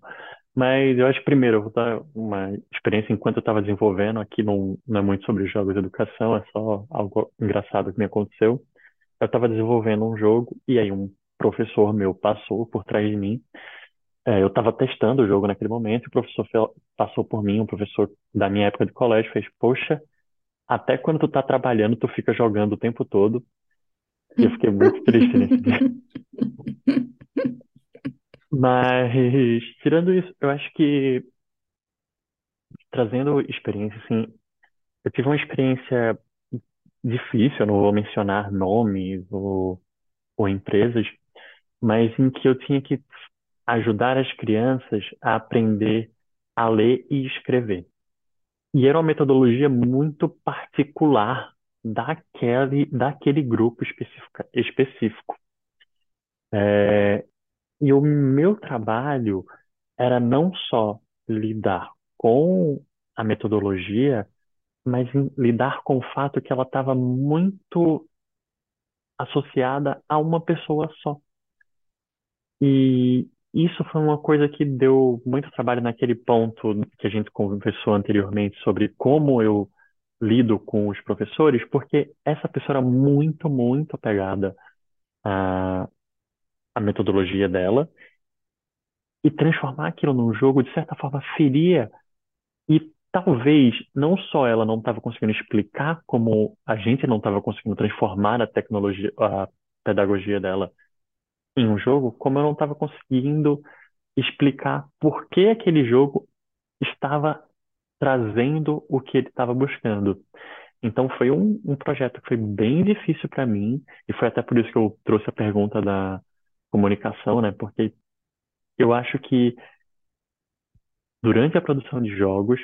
mas eu acho que primeiro eu vou dar uma experiência enquanto eu estava desenvolvendo. Aqui não, não é muito sobre jogos de educação, é só algo engraçado que me aconteceu. Eu estava desenvolvendo um jogo e aí um professor meu passou por trás de mim. É, eu estava testando o jogo naquele momento, e o professor fe- passou por mim, um professor da minha época de colégio, fez, poxa, até quando tu tá trabalhando, tu fica jogando o tempo todo. E eu fiquei muito triste nesse dia. Mas, tirando isso, eu acho que trazendo experiência, assim, eu tive uma experiência difícil, eu não vou mencionar nomes ou, ou empresas, mas em que eu tinha que ajudar as crianças a aprender a ler e escrever. E era uma metodologia muito particular daquele, daquele grupo específico. específico. É, e o meu trabalho era não só lidar com a metodologia, mas lidar com o fato que ela estava muito associada a uma pessoa só. E isso foi uma coisa que deu muito trabalho naquele ponto que a gente conversou anteriormente sobre como eu lido com os professores, porque essa pessoa era muito, muito apegada à, à metodologia dela e transformar aquilo num jogo, de certa forma, feria. E talvez não só ela não estava conseguindo explicar como a gente não estava conseguindo transformar a tecnologia, a pedagogia dela em um jogo, como eu não estava conseguindo explicar por que aquele jogo estava trazendo o que ele estava buscando. Então foi um, um projeto que foi bem difícil para mim, e foi até por isso que eu trouxe a pergunta da comunicação, né? Porque eu acho que durante a produção de jogos,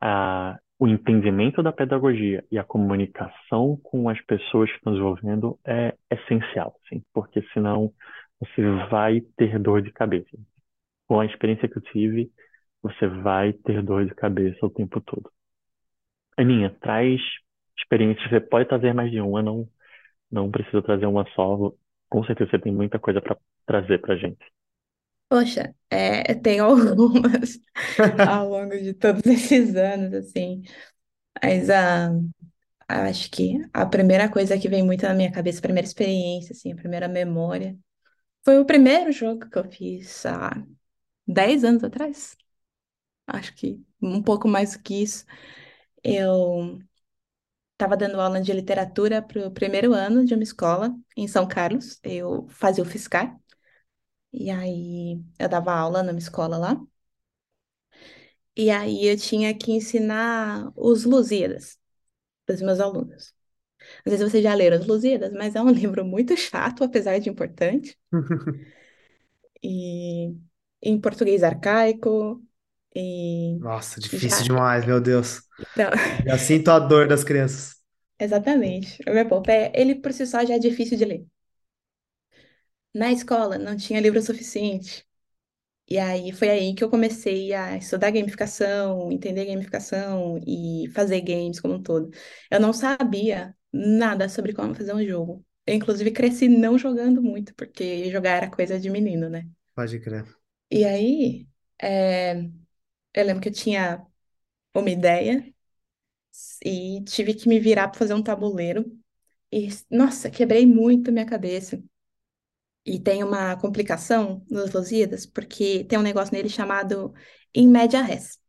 a, o entendimento da pedagogia e a comunicação com as pessoas que estão desenvolvendo é essencial, sim, porque senão você vai ter dor de cabeça. Com a experiência que eu tive, você vai ter dor de cabeça o tempo todo. Aninha, traz experiências, você pode trazer mais de uma, não, não precisa trazer uma só. Com certeza você tem muita coisa para trazer pra gente. Poxa, é, tem algumas ao longo de todos esses anos, assim. Mas a, acho que a primeira coisa que vem muito na minha cabeça, a primeira experiência, assim, a primeira memória, foi o primeiro jogo que eu fiz há 10 anos atrás. Acho que um pouco mais do que isso. Eu estava dando aula de literatura para o primeiro ano de uma escola em São Carlos. Eu fazia o fiscal. E aí eu dava aula numa escola lá. E aí eu tinha que ensinar os Lusíadas para os meus alunos. Às vezes vocês já leram os Lusíadas, mas é um livro muito chato, apesar de importante. E em português arcaico. E Nossa, difícil já. demais, meu Deus. Então, Já sinto a dor das crianças. exatamente. O meu ponto é, ele por si só já é difícil de ler. Na escola não tinha livro suficiente. E aí foi aí que eu comecei a estudar gamificação, entender gamificação e fazer games como um todo. Eu não sabia nada sobre como fazer um jogo. Eu, inclusive, cresci não jogando muito, porque jogar era coisa de menino, né? Pode crer. E aí, é, eu lembro que eu tinha uma ideia e tive que me virar para fazer um tabuleiro. E, nossa, quebrei muito minha cabeça. E tem uma complicação nos Lusíadas, porque tem um negócio nele chamado in media res,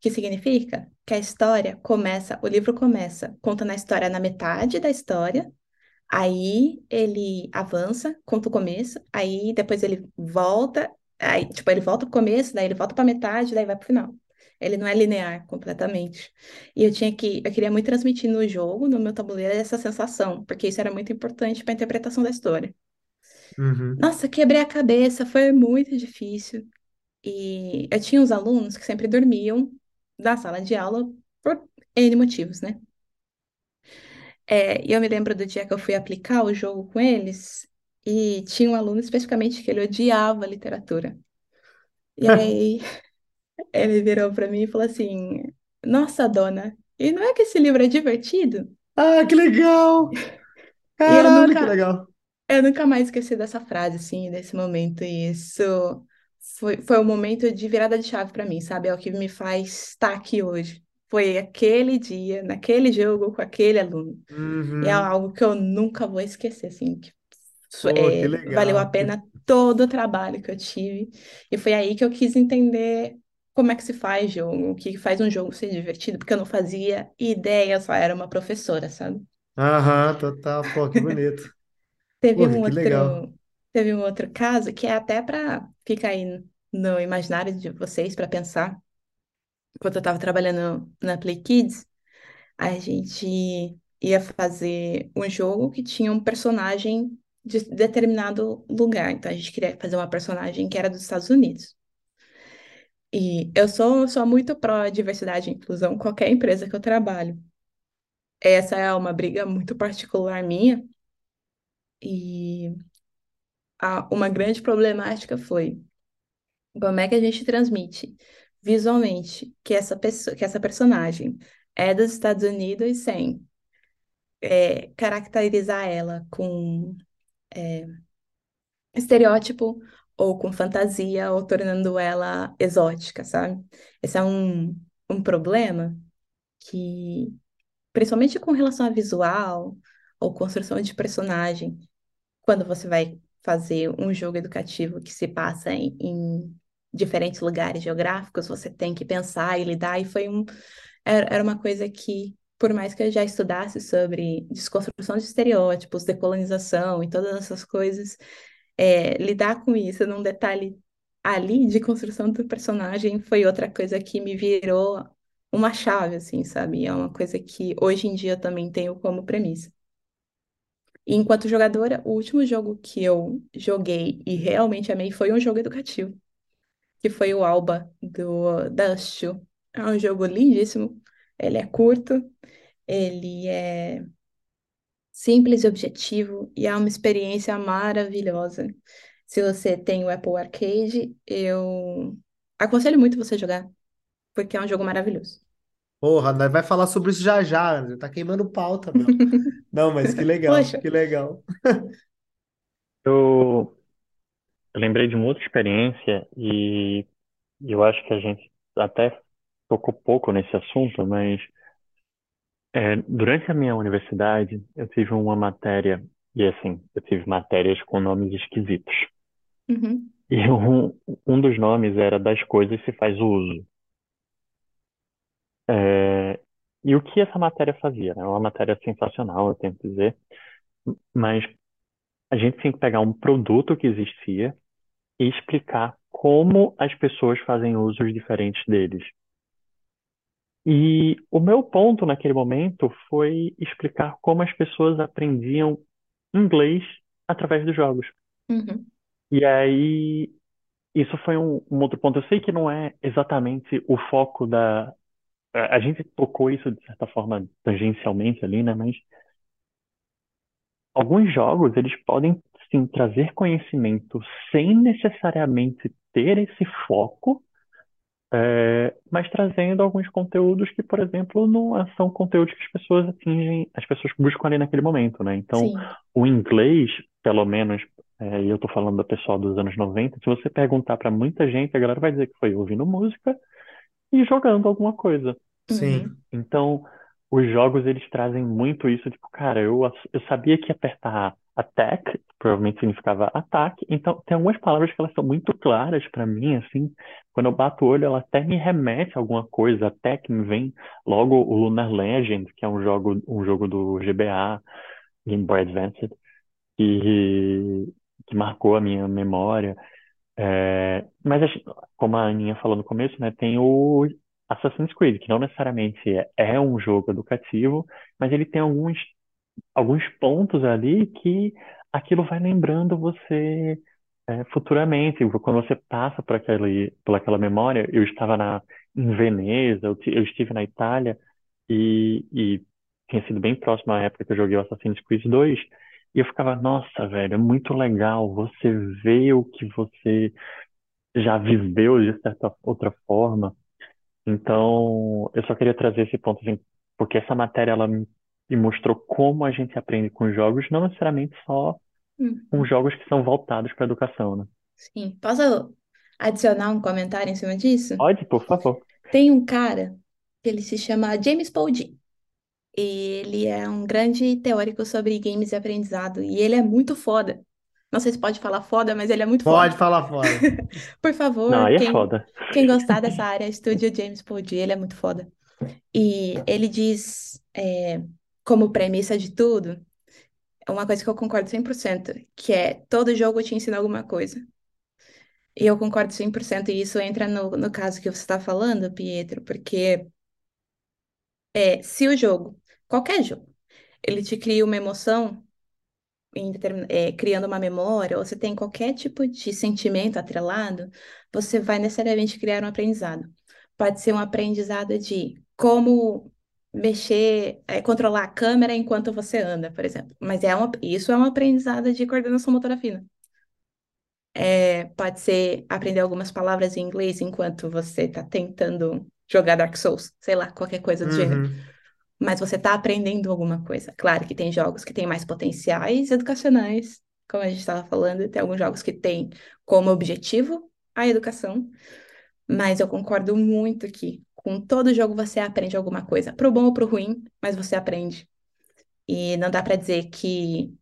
que significa que a história começa, o livro começa contando a história na metade da história, aí ele avança, conta o começo, aí depois ele volta, aí, tipo, ele volta pro começo, daí ele volta pra metade, daí vai pro final. Ele não é linear completamente. E eu tinha que, eu queria muito transmitir no jogo, no meu tabuleiro, essa sensação, porque isso era muito importante para a interpretação da história. Uhum. Nossa, quebrei a cabeça, foi muito difícil. E eu tinha uns alunos que sempre dormiam da sala de aula por N motivos, né? É, e eu me lembro do dia que eu fui aplicar o jogo com eles, e tinha um aluno especificamente que ele odiava literatura. E aí ele virou para mim e falou assim: Nossa, dona, e não é que esse livro é divertido? Ah, que legal! E eu Caralho, que nunca, legal! eu nunca mais esqueci dessa frase, assim, desse momento. E isso foi, foi um momento de virada de chave para mim, sabe? É o que me faz estar aqui hoje. Foi aquele dia, naquele jogo, com aquele aluno. É Uhum. algo que eu nunca vou esquecer, assim, que Pô, que é, valeu a pena todo o trabalho que eu tive. E foi aí que eu quis entender como é que se faz jogo, o que faz um jogo ser divertido, porque eu não fazia ideia, só era uma professora, sabe? Aham, total. Pô, que bonito. Teve Porra, um que legal. Teve um outro caso que é até para ficar aí no imaginário de vocês para pensar. Quando eu estava trabalhando na Play Kids, a gente ia fazer um jogo que tinha um personagem de determinado lugar. Então a gente queria fazer uma personagem que era dos Estados Unidos. E eu sou, sou muito pró-diversidade e inclusão, qualquer empresa que eu trabalho. Essa é uma briga muito particular minha. E uma grande problemática foi como é que a gente transmite visualmente que essa pessoa, que essa personagem é dos Estados Unidos sem é, caracterizar ela com estereótipo ou com fantasia ou tornando ela exótica, sabe? Esse é um, um problema que, principalmente com relação a visual ou construção de personagem, quando você vai fazer um jogo educativo que se passa em, em diferentes lugares geográficos, você tem que pensar e lidar, e foi um, era, uma coisa que, por mais que eu já estudasse sobre desconstrução de estereótipos, decolonização e todas essas coisas, é, lidar com isso num detalhe ali de construção do personagem foi outra coisa que me virou uma chave, assim, sabe? É uma coisa que hoje em dia eu também tenho como premissa. E enquanto jogadora, o último jogo que eu joguei e realmente amei foi um jogo educativo, que foi o Alba do Dust. É um jogo lindíssimo. Ele é curto, ele é simples e objetivo e é uma experiência maravilhosa. Se você tem o Apple Arcade, eu aconselho muito você jogar, porque é um jogo maravilhoso. Porra, nós vai falar sobre isso já já, André. Tá queimando pauta, meu. Não, mas que legal, Poxa, que legal. Eu, eu lembrei de uma outra experiência e eu acho que a gente até tocou pouco nesse assunto, mas é, durante a minha universidade eu tive uma matéria, e assim, eu tive matérias com nomes esquisitos. uhum, E um, um dos nomes era Das Coisas Se Faz o Uso. É, e o que essa matéria fazia, né? É uma matéria sensacional, eu tenho que dizer, mas a gente tinha que pegar um produto que existia e explicar como as pessoas fazem usos diferentes deles. E o meu ponto naquele momento foi explicar como as pessoas aprendiam inglês através dos jogos. uhum, E aí, isso foi um, um outro ponto. Eu sei que não é exatamente o foco da. A a gente tocou isso de certa forma tangencialmente ali, né? Mas alguns jogos, eles podem sim trazer conhecimento sem necessariamente ter esse foco. É, mas trazendo alguns conteúdos que, por exemplo, não são conteúdos que as pessoas atingem, as pessoas buscam ali naquele momento, né? Então, sim, o inglês, pelo menos, é, e eu tô falando da pessoal dos anos 90, se você perguntar para muita gente, a galera vai dizer que foi ouvindo música e jogando alguma coisa. Sim. uhum, Então, os jogos eles trazem muito isso, tipo, cara, eu, eu sabia que apertar attack provavelmente significava ataque, então tem algumas palavras que elas são muito claras para mim, assim, quando eu bato o olho, ela até me remete a alguma coisa, até que me vem logo o Lunar Legend, que é um jogo, um jogo do GBA, Game Boy Advance, que, que marcou a minha memória. É, mas como a Aninha falou no começo, né, tem o Assassin's Creed, que não necessariamente é, é um jogo educativo, mas ele tem alguns, alguns pontos ali que aquilo vai lembrando você é, futuramente. Quando você passa por aquele, por aquela memória, eu estava na, em Veneza, eu, eu estive na Itália e, e tinha sido bem próximo à época que eu joguei o Assassin's Creed 2, e eu ficava, nossa, velho, é muito legal você vê o que você já viveu de certa outra forma. Então, eu só queria trazer esse ponto, assim, porque essa matéria ela me mostrou como a gente aprende com jogos, não necessariamente só com Hum, jogos que são voltados para a educação, né? sim. Posso adicionar um comentário em cima disso? Pode, por favor. Tem um cara que ele se chama James Paul G. E ele é um grande teórico sobre games e aprendizado. E ele é muito foda. Não sei se pode falar foda, mas ele é muito Pode foda. falar fora. Por Não, favor, aí é quem, foda. quem gostar dessa área, estude o James G. Ele é muito foda. E ele diz, é, como premissa de tudo, uma coisa que eu concordo 100%, que é todo jogo te ensina alguma coisa. E eu concordo 100%, e isso entra no, no caso que você está falando, Pietro, porque é, se o jogo, qualquer jogo, ele te cria uma emoção, em determin- é, criando uma memória, ou você tem qualquer tipo de sentimento atrelado, você vai necessariamente criar um aprendizado. Pode ser um aprendizado de como mexer, é, controlar a câmera enquanto você anda, por exemplo. Mas é uma, isso é um aprendizado de coordenação motora fina. É, pode ser aprender algumas palavras em inglês enquanto você está tentando jogar Dark Souls, sei lá, qualquer coisa do gênero. Mas você está aprendendo alguma coisa. Claro que tem jogos que têm mais potenciais educacionais, como a gente estava falando, tem alguns jogos que têm como objetivo a educação, mas eu concordo muito que com todo jogo você aprende alguma coisa, pro bom ou pro ruim, mas você aprende. E não dá para dizer que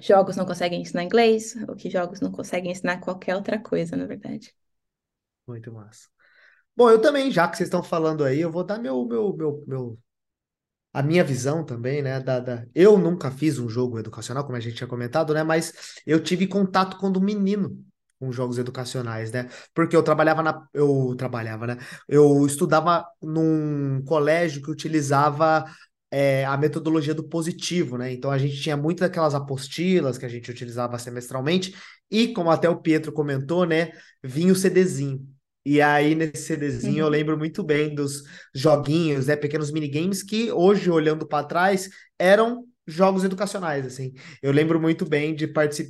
jogos não conseguem ensinar inglês, ou que jogos não conseguem ensinar qualquer outra coisa, na verdade. Muito massa. Bom, eu também, já que vocês estão falando aí, eu vou dar meu, meu, meu, meu, a minha visão também, né? Da, da... Eu nunca fiz um jogo educacional, como a gente tinha comentado, né? Mas eu tive contato quando menino com jogos educacionais, né? Porque eu trabalhava na. Eu trabalhava, né? Eu estudava num colégio que utilizava é, a metodologia do positivo, né? Então a gente tinha muitas daquelas apostilas que a gente utilizava semestralmente, e como até o Pietro comentou, né? Vinha o CDzinho. E aí, nesse CDzinho, eu Uhum. lembro muito bem dos joguinhos, né, pequenos minigames que hoje, olhando para trás, eram jogos educacionais, assim. Eu lembro muito bem de,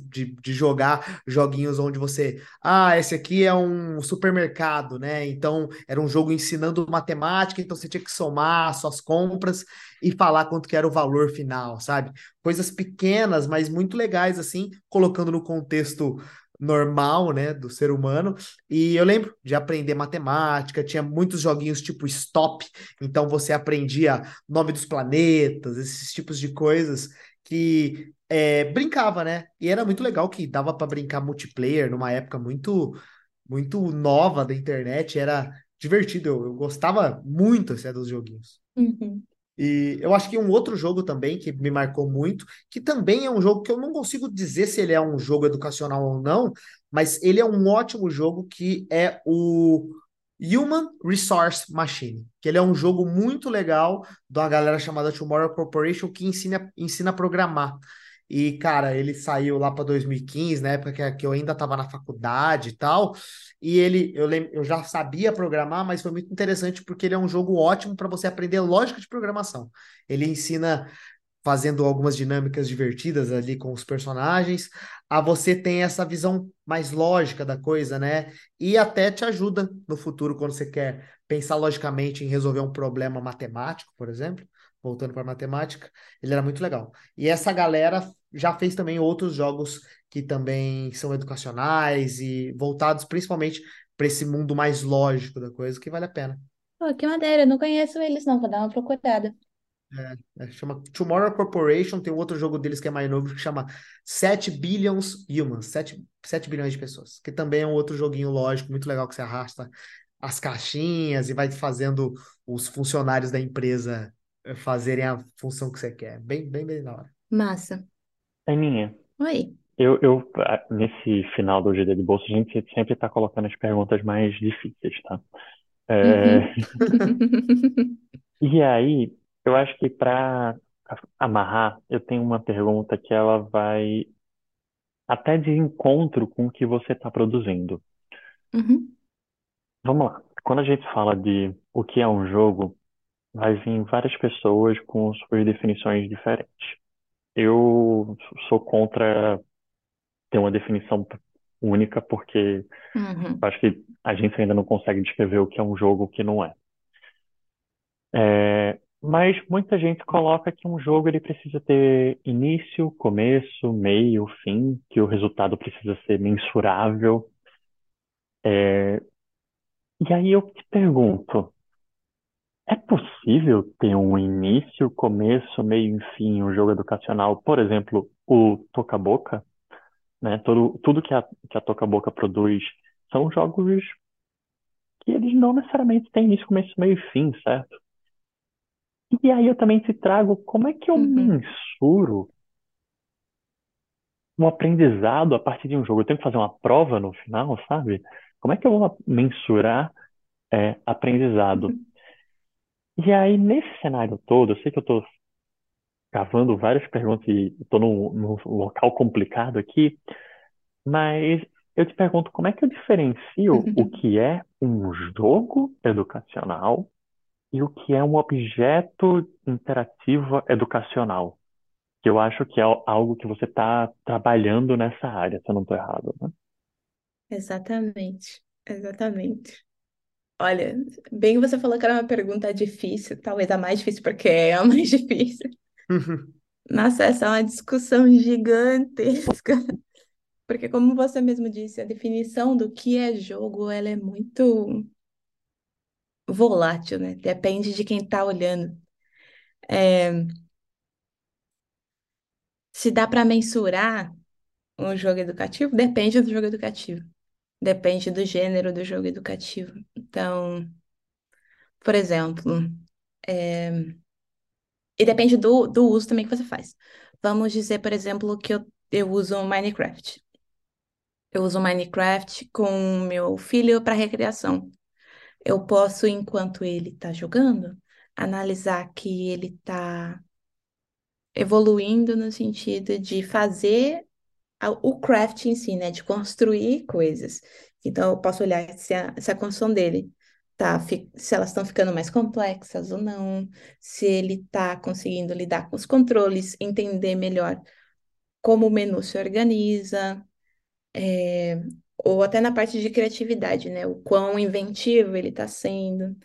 de, de jogar joguinhos onde você, ah, esse aqui é um supermercado, né? Então, era um jogo ensinando matemática, então você tinha que somar suas compras e falar quanto que era o valor final, sabe? Coisas pequenas, mas muito legais, assim, colocando no contexto normal, né, do ser humano. E eu lembro de aprender matemática, tinha muitos joguinhos tipo Stop, então você aprendia nome dos planetas, esses tipos de coisas que é, brincava, né? E era muito legal que dava para brincar multiplayer numa época muito muito nova da internet, era divertido, eu, eu gostava muito assim, dos joguinhos. Uhum. E eu acho que um outro jogo também que me marcou muito, que também é um jogo que eu não consigo dizer se ele é um jogo educacional ou não, mas ele é um ótimo jogo que é o Human Resource Machine, que ele é um jogo muito legal de uma galera chamada Tomorrow Corporation que ensina, ensina a programar. E, cara, ele saiu lá para 2015, na época que, que eu ainda estava na faculdade e tal. E ele, eu, lem, eu já sabia programar, mas foi muito interessante porque ele é um jogo ótimo para você aprender lógica de programação. Ele ensina fazendo algumas dinâmicas divertidas ali com os personagens, a você tem essa visão mais lógica da coisa, né? E até te ajuda no futuro quando você quer pensar logicamente em resolver um problema matemático, por exemplo. Voltando para matemática, ele era muito legal. E essa galera já fez também outros jogos que também são educacionais e voltados principalmente para esse mundo mais lógico da coisa, que vale a pena. Pô, que maneira, eu não conheço eles não, vou dar uma procurada. É, chama Tomorrow Corporation, tem outro jogo deles que é mais novo que chama 7 Billions Humans, 7, 7 bilhões de pessoas, que também é um outro joguinho lógico, muito legal que você arrasta as caixinhas e vai fazendo os funcionários da empresa fazerem a função que você quer. Bem, bem, bem da hora. Massa. Aninha, Oi. eu, eu, nesse final do GD de Bolsa, a gente sempre está colocando as perguntas mais difíceis, tá? É, Uhum. e aí, eu acho que para amarrar, eu tenho uma pergunta que ela vai até de encontro com o que você está produzindo. Uhum. Vamos lá. Quando a gente fala de o que é um jogo, vai vir várias pessoas com suas definições diferentes. Eu sou contra ter uma definição única, porque Uhum. acho que a gente ainda não consegue descrever o que é um jogo e o que não é. É, mas muita gente coloca que um jogo ele precisa ter início, começo, meio, fim, que o resultado precisa ser mensurável. É, e aí eu te pergunto, é possível ter um início, começo, meio e fim um jogo educacional? Por exemplo, o Toca Boca, né? Tudo, tudo que a, que a Toca Boca produz são jogos que eles não necessariamente têm início, começo, meio e fim, certo? E aí eu também te trago como é que eu Uhum. mensuro um aprendizado a partir de um jogo. Eu tenho que fazer uma prova no final, sabe? Como é que eu vou mensurar é, aprendizado? Uhum. E aí, nesse cenário todo, eu sei que eu estou cavando várias perguntas e estou num, num local complicado aqui, mas eu te pergunto, como é que eu diferencio o que é um jogo educacional e o que é um objeto interativo educacional? Que eu acho que é algo que você está trabalhando nessa área, se eu não estou errado, né? Exatamente. Exatamente. Olha, bem você falou que era uma pergunta difícil, talvez a mais difícil, porque é a mais difícil. Nossa, essa é uma discussão gigantesca. Porque, como você mesmo disse, a definição do que é jogo, ela é muito volátil, né? Depende de quem está olhando. É, se dá para mensurar um jogo educativo, depende do jogo educativo. Depende do gênero do jogo educativo. Então, por exemplo, é, e depende do, do uso também que você faz. Vamos dizer, por exemplo, que eu, eu uso Minecraft. Eu uso Minecraft com meu filho para recreação. Eu posso, enquanto ele está jogando, analisar que ele está evoluindo no sentido de fazer o craft em si, né? De construir coisas. Então, eu posso olhar se a, se a construção dele tá, se elas estão ficando mais complexas ou não, se ele está conseguindo lidar com os controles, entender melhor como o menu se organiza, é, ou até na parte de criatividade, né? O quão inventivo ele está sendo,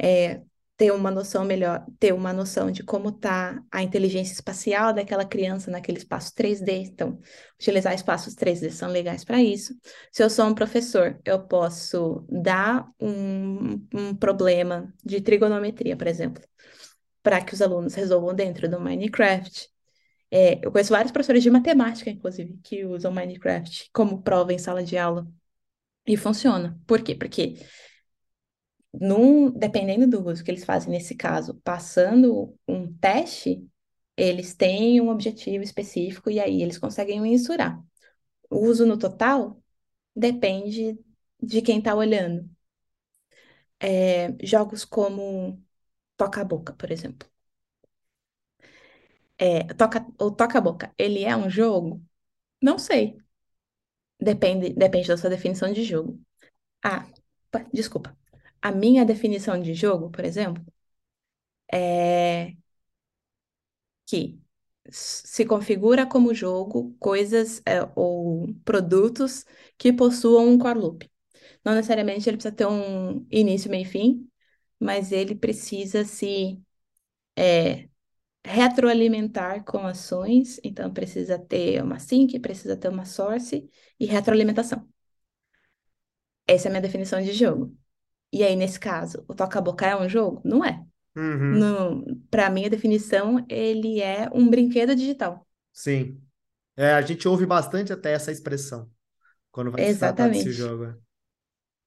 é, ter uma noção melhor, ter uma noção de como está a inteligência espacial daquela criança naquele espaço 3D. Então, utilizar espaços 3D são legais para isso. Se eu sou um professor, eu posso dar um, um problema de trigonometria, por exemplo, para que os alunos resolvam dentro do Minecraft. É, eu conheço vários professores de matemática, inclusive, que usam Minecraft como prova em sala de aula. E funciona. Por quê? Porque, num, dependendo do uso que eles fazem nesse caso, passando um teste, eles têm um objetivo específico e aí eles conseguem mensurar. O uso no total depende de quem está olhando. É, jogos como Toca a Boca, por exemplo. É, toca, o Toca a Boca, ele é um jogo? Não sei. Depende, depende da sua definição de jogo. Ah, pa- desculpa. A minha definição de jogo, por exemplo, é que se configura como jogo coisas é, ou produtos que possuam um core loop. Não necessariamente ele precisa ter um início, meio e fim, mas ele precisa se é, retroalimentar com ações, então precisa ter uma sync, precisa ter uma source e retroalimentação. Essa é a minha definição de jogo. E aí, nesse caso, o Toca a Boca é um jogo? Não é. Uhum, para mim, a definição, ele é um brinquedo digital. sim. É, a gente ouve bastante até essa expressão quando vai se tratar desse Exatamente. jogo. né?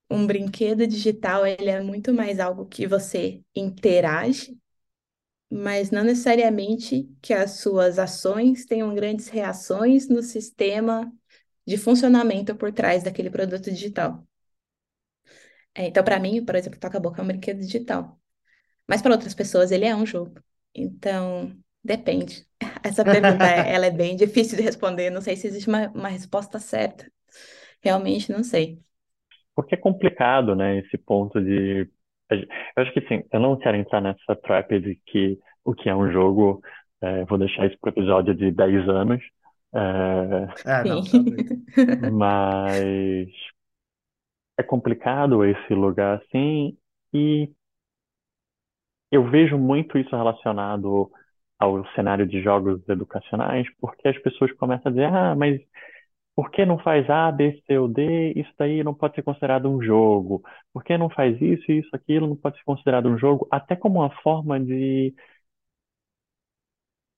Um brinquedo digital, ele é muito mais algo que você interage, mas não necessariamente que as suas ações tenham grandes reações no sistema de funcionamento por trás daquele produto digital. É, então, para mim, por exemplo, Toca-Boca é um brinquedo digital. Mas para outras pessoas, ele é um jogo. Então, depende. Essa pergunta, é- ela é bem difícil de responder. Não sei se existe uma, uma resposta certa. Realmente não sei. Porque é complicado, né, esse ponto de. Eu acho que sim, eu não quero entrar nessa trap de que o que é um jogo, é, vou deixar isso para o episódio de 10 anos, é, Sim. não, tá mas é complicado esse lugar assim, e eu vejo muito isso relacionado ao cenário de jogos educacionais, porque as pessoas começam a dizer, ah, mas por que não faz A, B, C ou D? Isso daí não pode ser considerado um jogo. Por que não faz isso, isso, aquilo? Não pode ser considerado um jogo. Até como uma forma de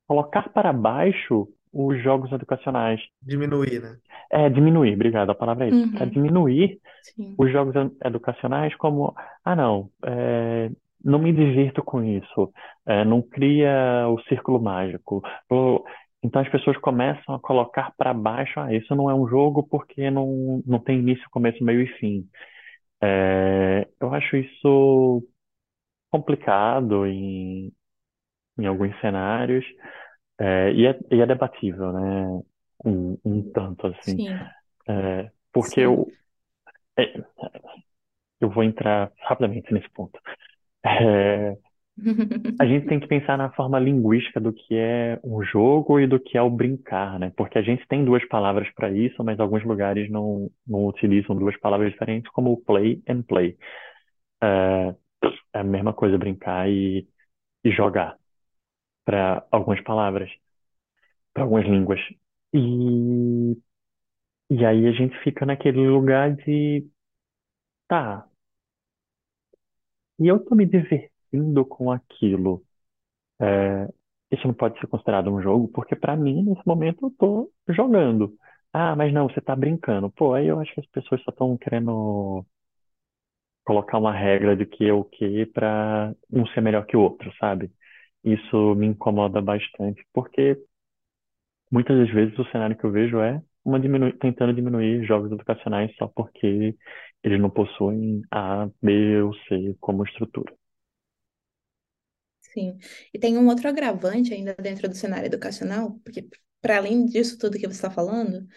colocar para baixo os jogos educacionais. Diminuir, né? É, diminuir, obrigado, a palavra é isso. Para Uhum, diminuir sim. os jogos ed- educacionais como, ah, não, é, não me divirto com isso, é, não cria o círculo mágico. Então as pessoas começam a colocar para baixo, ah, isso não é um jogo porque não, não tem início, começo, meio e fim. É, eu acho isso complicado em, em alguns cenários, é, e é, e é debatível, né? Um, um tanto assim. Sim, É, porque sim. eu, é, eu vou entrar rapidamente nesse ponto. É, a gente tem que pensar na forma linguística do que é um jogo e do que é o brincar, né? Porque a gente tem duas palavras para isso, mas alguns lugares não, não utilizam duas palavras diferentes, como o play and play. É, é a mesma coisa brincar e, e jogar para algumas palavras, para algumas línguas. E, e aí a gente fica naquele lugar de, tá, e eu tô me divertindo com aquilo. É, isso não pode ser considerado um jogo, porque para mim, nesse momento, eu tô jogando. Ah, mas não, você tá brincando. Pô, aí eu acho que as pessoas só estão querendo colocar uma regra de que é o quê pra um ser melhor que o outro, sabe? Isso me incomoda bastante, porque muitas das vezes o cenário que eu vejo é uma tentando diminuir jogos educacionais só porque eles não possuem A, B ou C como estrutura. Sim. E tem um outro agravante ainda dentro do cenário educacional, porque para além disso tudo que você está falando,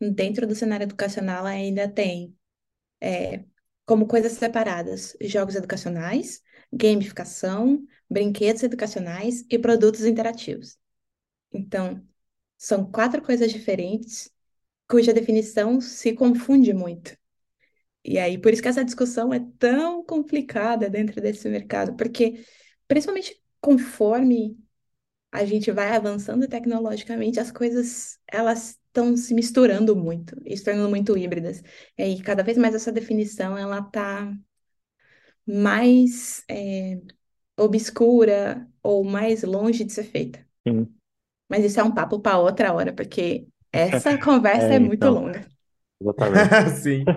dentro do cenário educacional ainda tem é, como coisas separadas jogos educacionais, gamificação, brinquedos educacionais e produtos interativos. Então, são quatro coisas diferentes cuja definição se confunde muito. E aí, por isso que essa discussão é tão complicada dentro desse mercado, porque principalmente conforme a gente vai avançando tecnologicamente, as coisas elas estão se misturando muito, se tornando muito híbridas. E aí, cada vez mais essa definição ela tá mais é, obscura ou mais longe de ser feita. Sim. Mas isso é um papo para outra hora, porque essa conversa É, é muito então, longa. exatamente. Sim.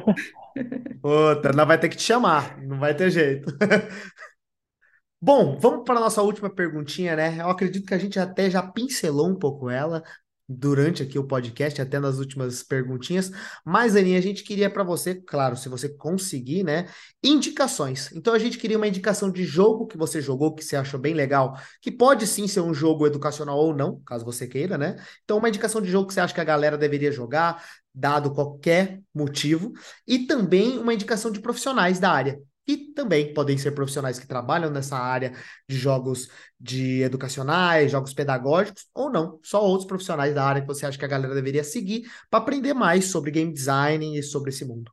Outra, ela vai ter que te chamar, não vai ter jeito. Bom, vamos para a nossa última perguntinha, né? Eu acredito que a gente até já pincelou um pouco ela durante aqui o podcast, até nas últimas perguntinhas. Mas, Aninha, a gente queria para você, claro, se você conseguir, né? Indicações. Então, a gente queria uma indicação de jogo que você jogou, que você achou bem legal, que pode sim ser um jogo educacional ou não, caso você queira, né? Então, uma indicação de jogo que você acha que a galera deveria jogar, dado qualquer motivo, e também uma indicação de profissionais da área que também podem ser profissionais que trabalham nessa área de jogos de educacionais, jogos pedagógicos, ou não, só outros profissionais da área que você acha que a galera deveria seguir para aprender mais sobre game design e sobre esse mundo.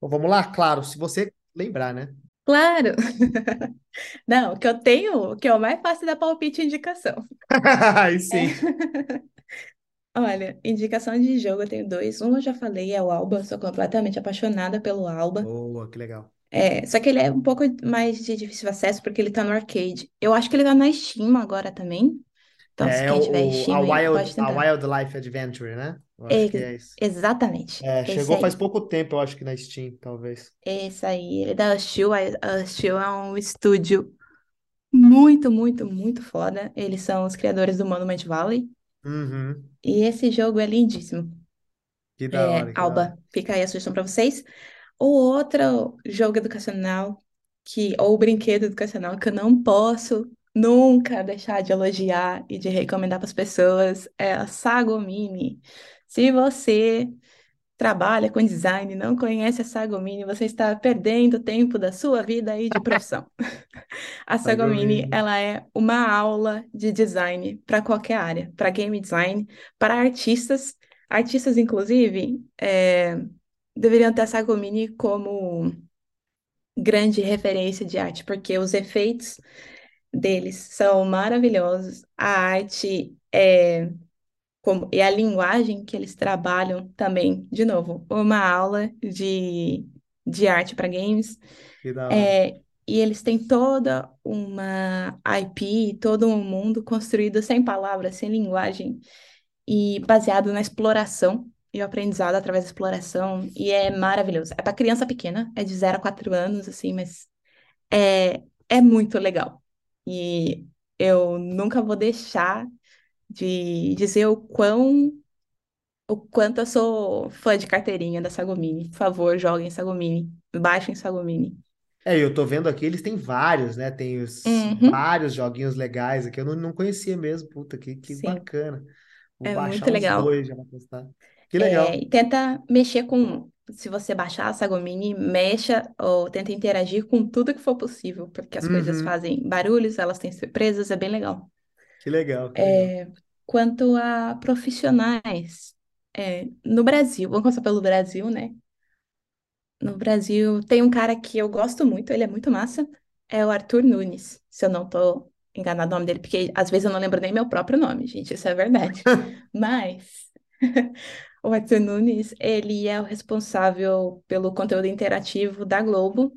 Vamos lá? Claro, se você lembrar, né? Claro! Não, o que eu tenho, o que é o mais fácil da palpite é indicação. Aí É. sim. Olha, indicação de jogo eu tenho dois. Um eu já falei, é o Alba, sou completamente apaixonada pelo Alba. Boa, que legal. É, só que ele é um pouco mais de difícil acesso porque ele tá no arcade. Eu acho que ele tá na Steam agora também. Então, se É quem tiver a Steam aí Wild, pode a tentar. Wildlife Adventure, né? Ex- é isso. exatamente. É, Esse chegou faz aí. pouco tempo, eu acho que na Steam, talvez. Esse aí. Ele é da Steel. A Steel é um estúdio muito, muito, muito foda. Eles são os criadores do Monument Valley. Uhum. E esse jogo é lindíssimo. Que da É, hora, que da hora. Alba, fica aí a sugestão para vocês. O outro jogo educacional que, ou brinquedo educacional que eu não posso nunca deixar de elogiar e de recomendar para as pessoas é a Sagomini. Se você trabalha com design e não conhece a Sagomini, você está perdendo tempo da sua vida aí de profissão. A Sagomini, Sagomini. ela é uma aula de design para qualquer área, para game design, para artistas. Artistas, inclusive, é, deveriam ter a Sagomini como grande referência de arte, porque os efeitos deles são maravilhosos. A arte é como, e a linguagem que eles trabalham também, de novo, uma aula de, de arte para games. É, e eles têm toda uma IP, todo um mundo construído sem palavras, sem linguagem, e baseado na exploração e o aprendizado através da exploração. E é maravilhoso. É para criança pequena, é de 0 a 4 anos, assim, mas é, é muito legal. E eu nunca vou deixar de dizer o quão, o quanto eu sou fã de carteirinha da Sagomini. Por favor, joguem Sagomini, baixem Sagomini. É, eu tô vendo aqui, eles têm vários, né? Tem os Uhum, vários joguinhos legais aqui. Eu não, não conhecia mesmo. Puta, que, que sim, bacana. Vou é baixar muito legal. dois já pra testar. Que É, legal. e tenta mexer com, se você baixar a Sagomini, mexa ou tenta interagir com tudo que for possível, porque as coisas Uhum. fazem barulhos, elas têm surpresas, é bem legal. Que legal, que legal. É, quanto a profissionais, é, no Brasil, vamos começar pelo Brasil, né? No Brasil tem um cara que eu gosto muito, ele é muito massa, é o Arthur Nunes, se eu não tô enganado o nome dele, porque às vezes eu não lembro nem meu próprio nome, gente, isso é verdade. Mas o Arthur Nunes, ele é o responsável pelo conteúdo interativo da Globo,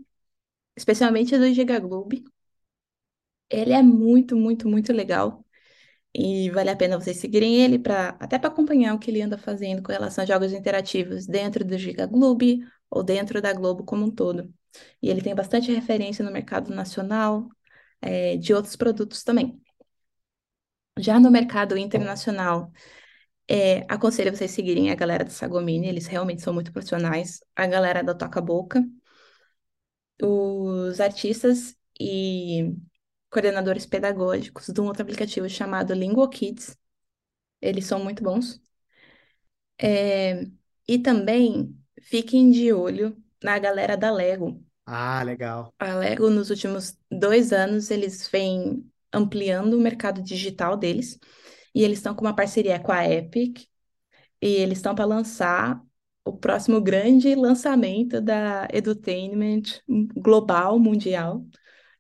especialmente do Giga Globo. Ele é muito, muito, muito legal. E vale a pena vocês seguirem ele para até para acompanhar o que ele anda fazendo com relação a jogos interativos dentro do Giga Globo ou dentro da Globo como um todo. E ele tem bastante referência no mercado nacional, é, de outros produtos também. Já no mercado internacional, é, aconselho vocês seguirem a galera do Sagomini, eles realmente são muito profissionais, a galera da Toca Boca, os artistas e coordenadores pedagógicos de um outro aplicativo chamado Lingual Kids, eles são muito bons. É, e também fiquem de olho na galera da Lego. Ah, legal. A Lego, nos últimos dois anos, eles vêm ampliando o mercado digital deles. E eles estão com uma parceria com a Epic. E eles estão para lançar o próximo grande lançamento da Edutainment global, mundial,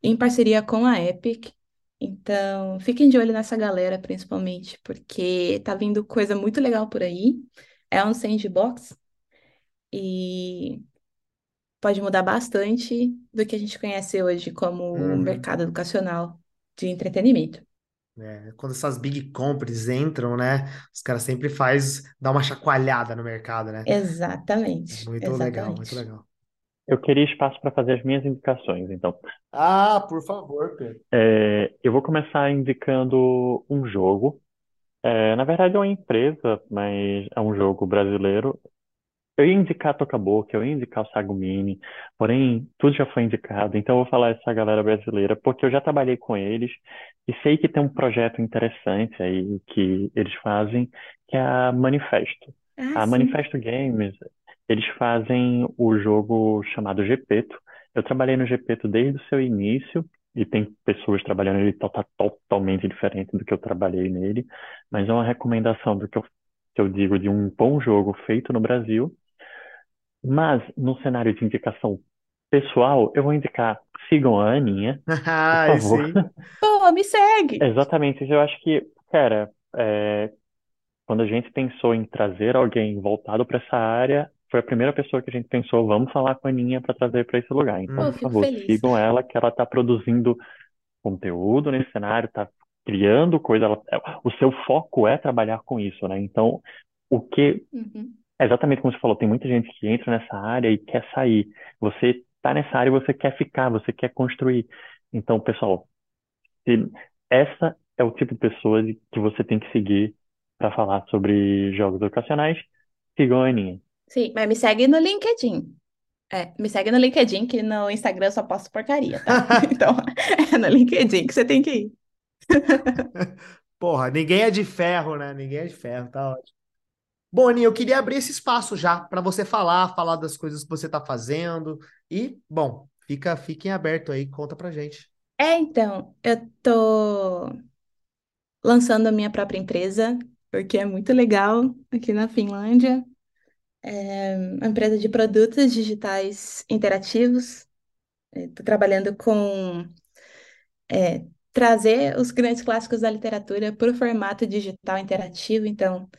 em parceria com a Epic. Então, fiquem de olho nessa galera, principalmente, porque tá vindo coisa muito legal por aí. É um sandbox e pode mudar bastante do que a gente conhece hoje como Uhum. mercado educacional de entretenimento. É, quando essas big companies entram, né? Os caras sempre faz, dá uma chacoalhada no mercado, né? Exatamente, Muito legal, muito exatamente. legal. Eu queria espaço para fazer as minhas indicações, então. Ah, por favor, Pedro. É, eu vou começar indicando um jogo. É, na verdade, é uma empresa, mas é um jogo brasileiro. Eu ia indicar Toca Boca, eu ia indicar o Sago Mini, porém, tudo já foi indicado, então eu vou falar essa galera brasileira, porque eu já trabalhei com eles e sei que tem um projeto interessante aí que eles fazem, que é a Manifesto. Ah, A sim. Manifesto Games, eles fazem o jogo chamado Gepeto. Eu trabalhei no Gepeto desde o seu início, e tem pessoas trabalhando nele to- tá totalmente diferente do que eu trabalhei nele, mas é uma recomendação do que eu, que eu digo de um bom jogo feito no Brasil. Mas, no cenário de indicação pessoal, eu vou indicar sigam a Aninha, por Ah, favor. Pô, me segue! Exatamente, eu acho que, cara, é, quando a gente pensou em trazer alguém voltado para essa área, foi a primeira pessoa que a gente pensou, vamos falar com a Aninha para trazer para esse lugar. Então, Pô, por favor, feliz. sigam ela, que ela está produzindo conteúdo nesse cenário, está criando coisa. ela- é, o seu foco é trabalhar com isso, né? Então, o que Uhum. É exatamente como você falou, tem muita gente que entra nessa área e quer sair. Você está nessa área e você quer ficar, você quer construir. Então, pessoal, se- essa é o tipo de pessoa que você tem que seguir para falar sobre jogos educacionais. Sigam a Aninha. Sim, mas me segue no LinkedIn. É, me segue no LinkedIn, que no Instagram eu só posto porcaria, tá? Então, é no LinkedIn que você tem que ir. Porra, ninguém é de ferro, né? Ninguém é de ferro, tá ótimo. Aninha, eu queria abrir esse espaço já para você falar, falar das coisas que você está fazendo. E, bom, fica, fiquem aberto aí, conta pra gente. É, então, eu tô lançando a minha própria empresa, porque é muito legal aqui na Finlândia. É uma empresa de produtos digitais interativos. Estou trabalhando com é, trazer os grandes clássicos da literatura para o formato digital interativo. Então,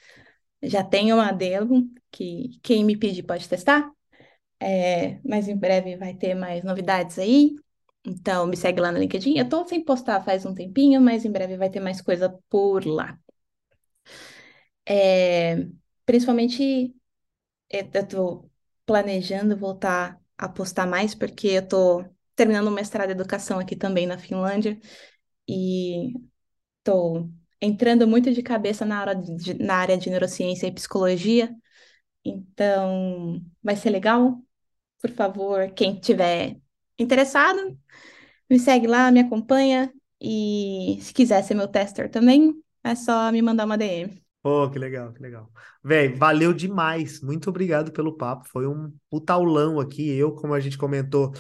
já tenho uma demo que quem me pedir pode testar. É, mas em breve vai ter mais novidades aí. Então, me segue lá no LinkedIn. Eu tô sem postar faz um tempinho, mas em breve vai ter mais coisa por lá. É, principalmente, eu tô planejando voltar a postar mais, porque eu tô terminando o mestrado em educação aqui também na Finlândia e tô entrando muito de cabeça na área de, na área de neurociência e psicologia. Então, vai ser legal. Por favor, quem tiver interessado, me segue lá, me acompanha. E se quiser ser meu tester também, é só me mandar uma DM. Pô, que legal, que legal. Véi, valeu demais. Muito obrigado pelo papo. Foi um puta aulão aqui. Eu, como a gente comentou,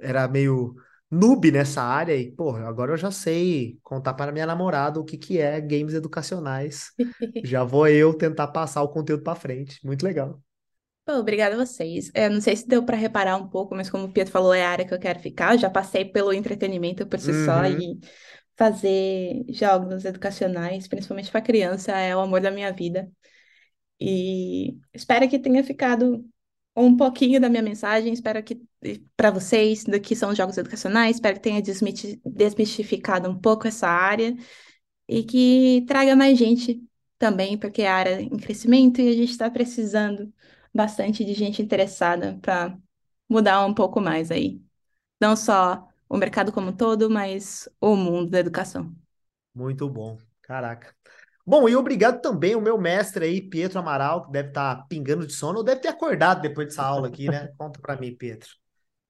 era meio noob nessa área e, pô, agora eu já sei contar para minha namorada o que que é games educacionais. Já vou eu tentar passar o conteúdo para frente. Muito legal. Pô, obrigada a vocês. Eu não sei se deu para reparar um pouco, mas como o Pietro falou, é a área que eu quero ficar. Eu já passei pelo entretenimento por si só Uhum. e fazer jogos educacionais, principalmente para criança, é o amor da minha vida. E espero que tenha ficado um pouquinho da minha mensagem. Espero que para vocês do que são os jogos educacionais, espero que tenha desmistificado um pouco essa área e que traga mais gente também, porque é a área em crescimento e a gente está precisando bastante de gente interessada para mudar um pouco mais aí. Não só o mercado como um todo, mas o mundo da educação. Muito bom. Caraca. Bom, e obrigado também ao meu mestre aí, Pietro Amaral, que deve estar pingando de sono, ou deve ter acordado depois dessa aula aqui, né? Conta pra mim, Pietro.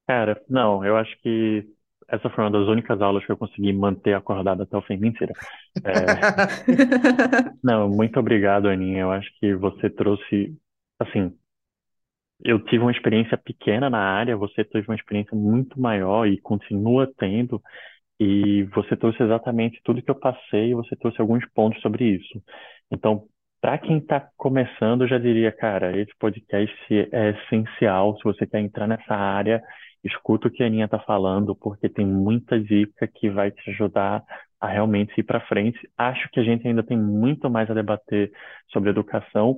Cara, não, eu acho que essa foi uma das únicas aulas que eu consegui manter acordado até o fim. Mentira. É, não, muito obrigado, Aninha. Eu acho que você trouxe, assim, eu tive uma experiência pequena na área, você teve uma experiência muito maior e continua tendo, e você trouxe exatamente tudo que eu passei, e você trouxe alguns pontos sobre isso. Então, para quem está começando, eu já diria, cara, esse podcast é essencial. Se você quer entrar nessa área, escuta o que a Aninha está falando, porque tem muita dica que vai te ajudar a realmente ir para frente. Acho que a gente ainda tem muito mais a debater sobre educação,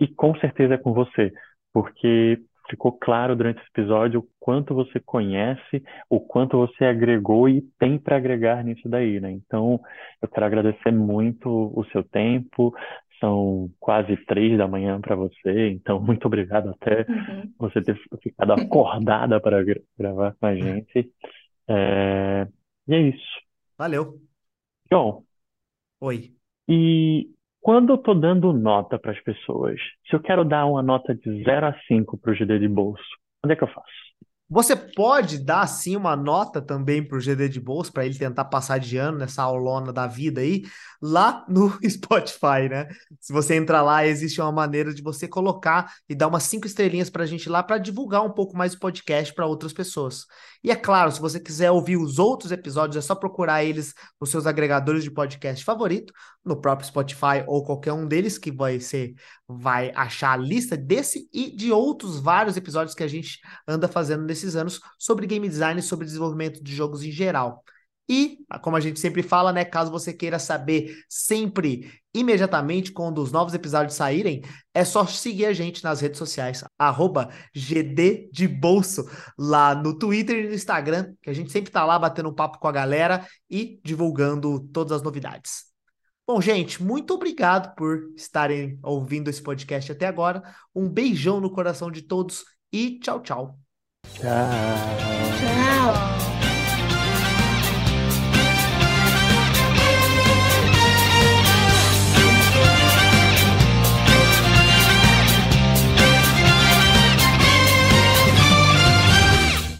e com certeza é com você porque ficou claro durante esse episódio o quanto você conhece, o quanto você agregou e tem para agregar nisso daí, né? Então, eu quero agradecer muito o seu tempo. São quase três da manhã para você, então muito obrigado até Uhum. você ter ficado acordada para gra- gravar com a gente. É, E é isso. Valeu. John, Oi. E quando eu tô dando nota para as pessoas, se eu quero dar uma nota de 0 a 5 para o GD de bolso, onde é que eu faço? Você pode dar sim uma nota também para o GD de bolso para ele tentar passar de ano nessa aulona da vida aí, lá no Spotify, né? Se você entrar lá, existe uma maneira de você colocar e dar umas cinco estrelinhas para a gente lá para divulgar um pouco mais o podcast para outras pessoas. E é claro, se você quiser ouvir os outros episódios, é só procurar eles nos seus agregadores de podcast favorito, no próprio Spotify ou qualquer um deles que vai ser, vai achar a lista desse e de outros vários episódios que a gente anda fazendo nesses anos sobre game design e sobre desenvolvimento de jogos em geral. E, como a gente sempre fala, né? Caso você queira saber sempre, imediatamente, quando os novos episódios saírem, é só seguir a gente nas redes sociais, arroba GD de Bolso, lá no Twitter e no Instagram, que a gente sempre tá lá batendo um papo com a galera e divulgando todas as novidades. Bom, gente, muito obrigado por estarem ouvindo esse podcast até agora. Um beijão no coração de todos e tchau, tchau. Tchau. Tchau.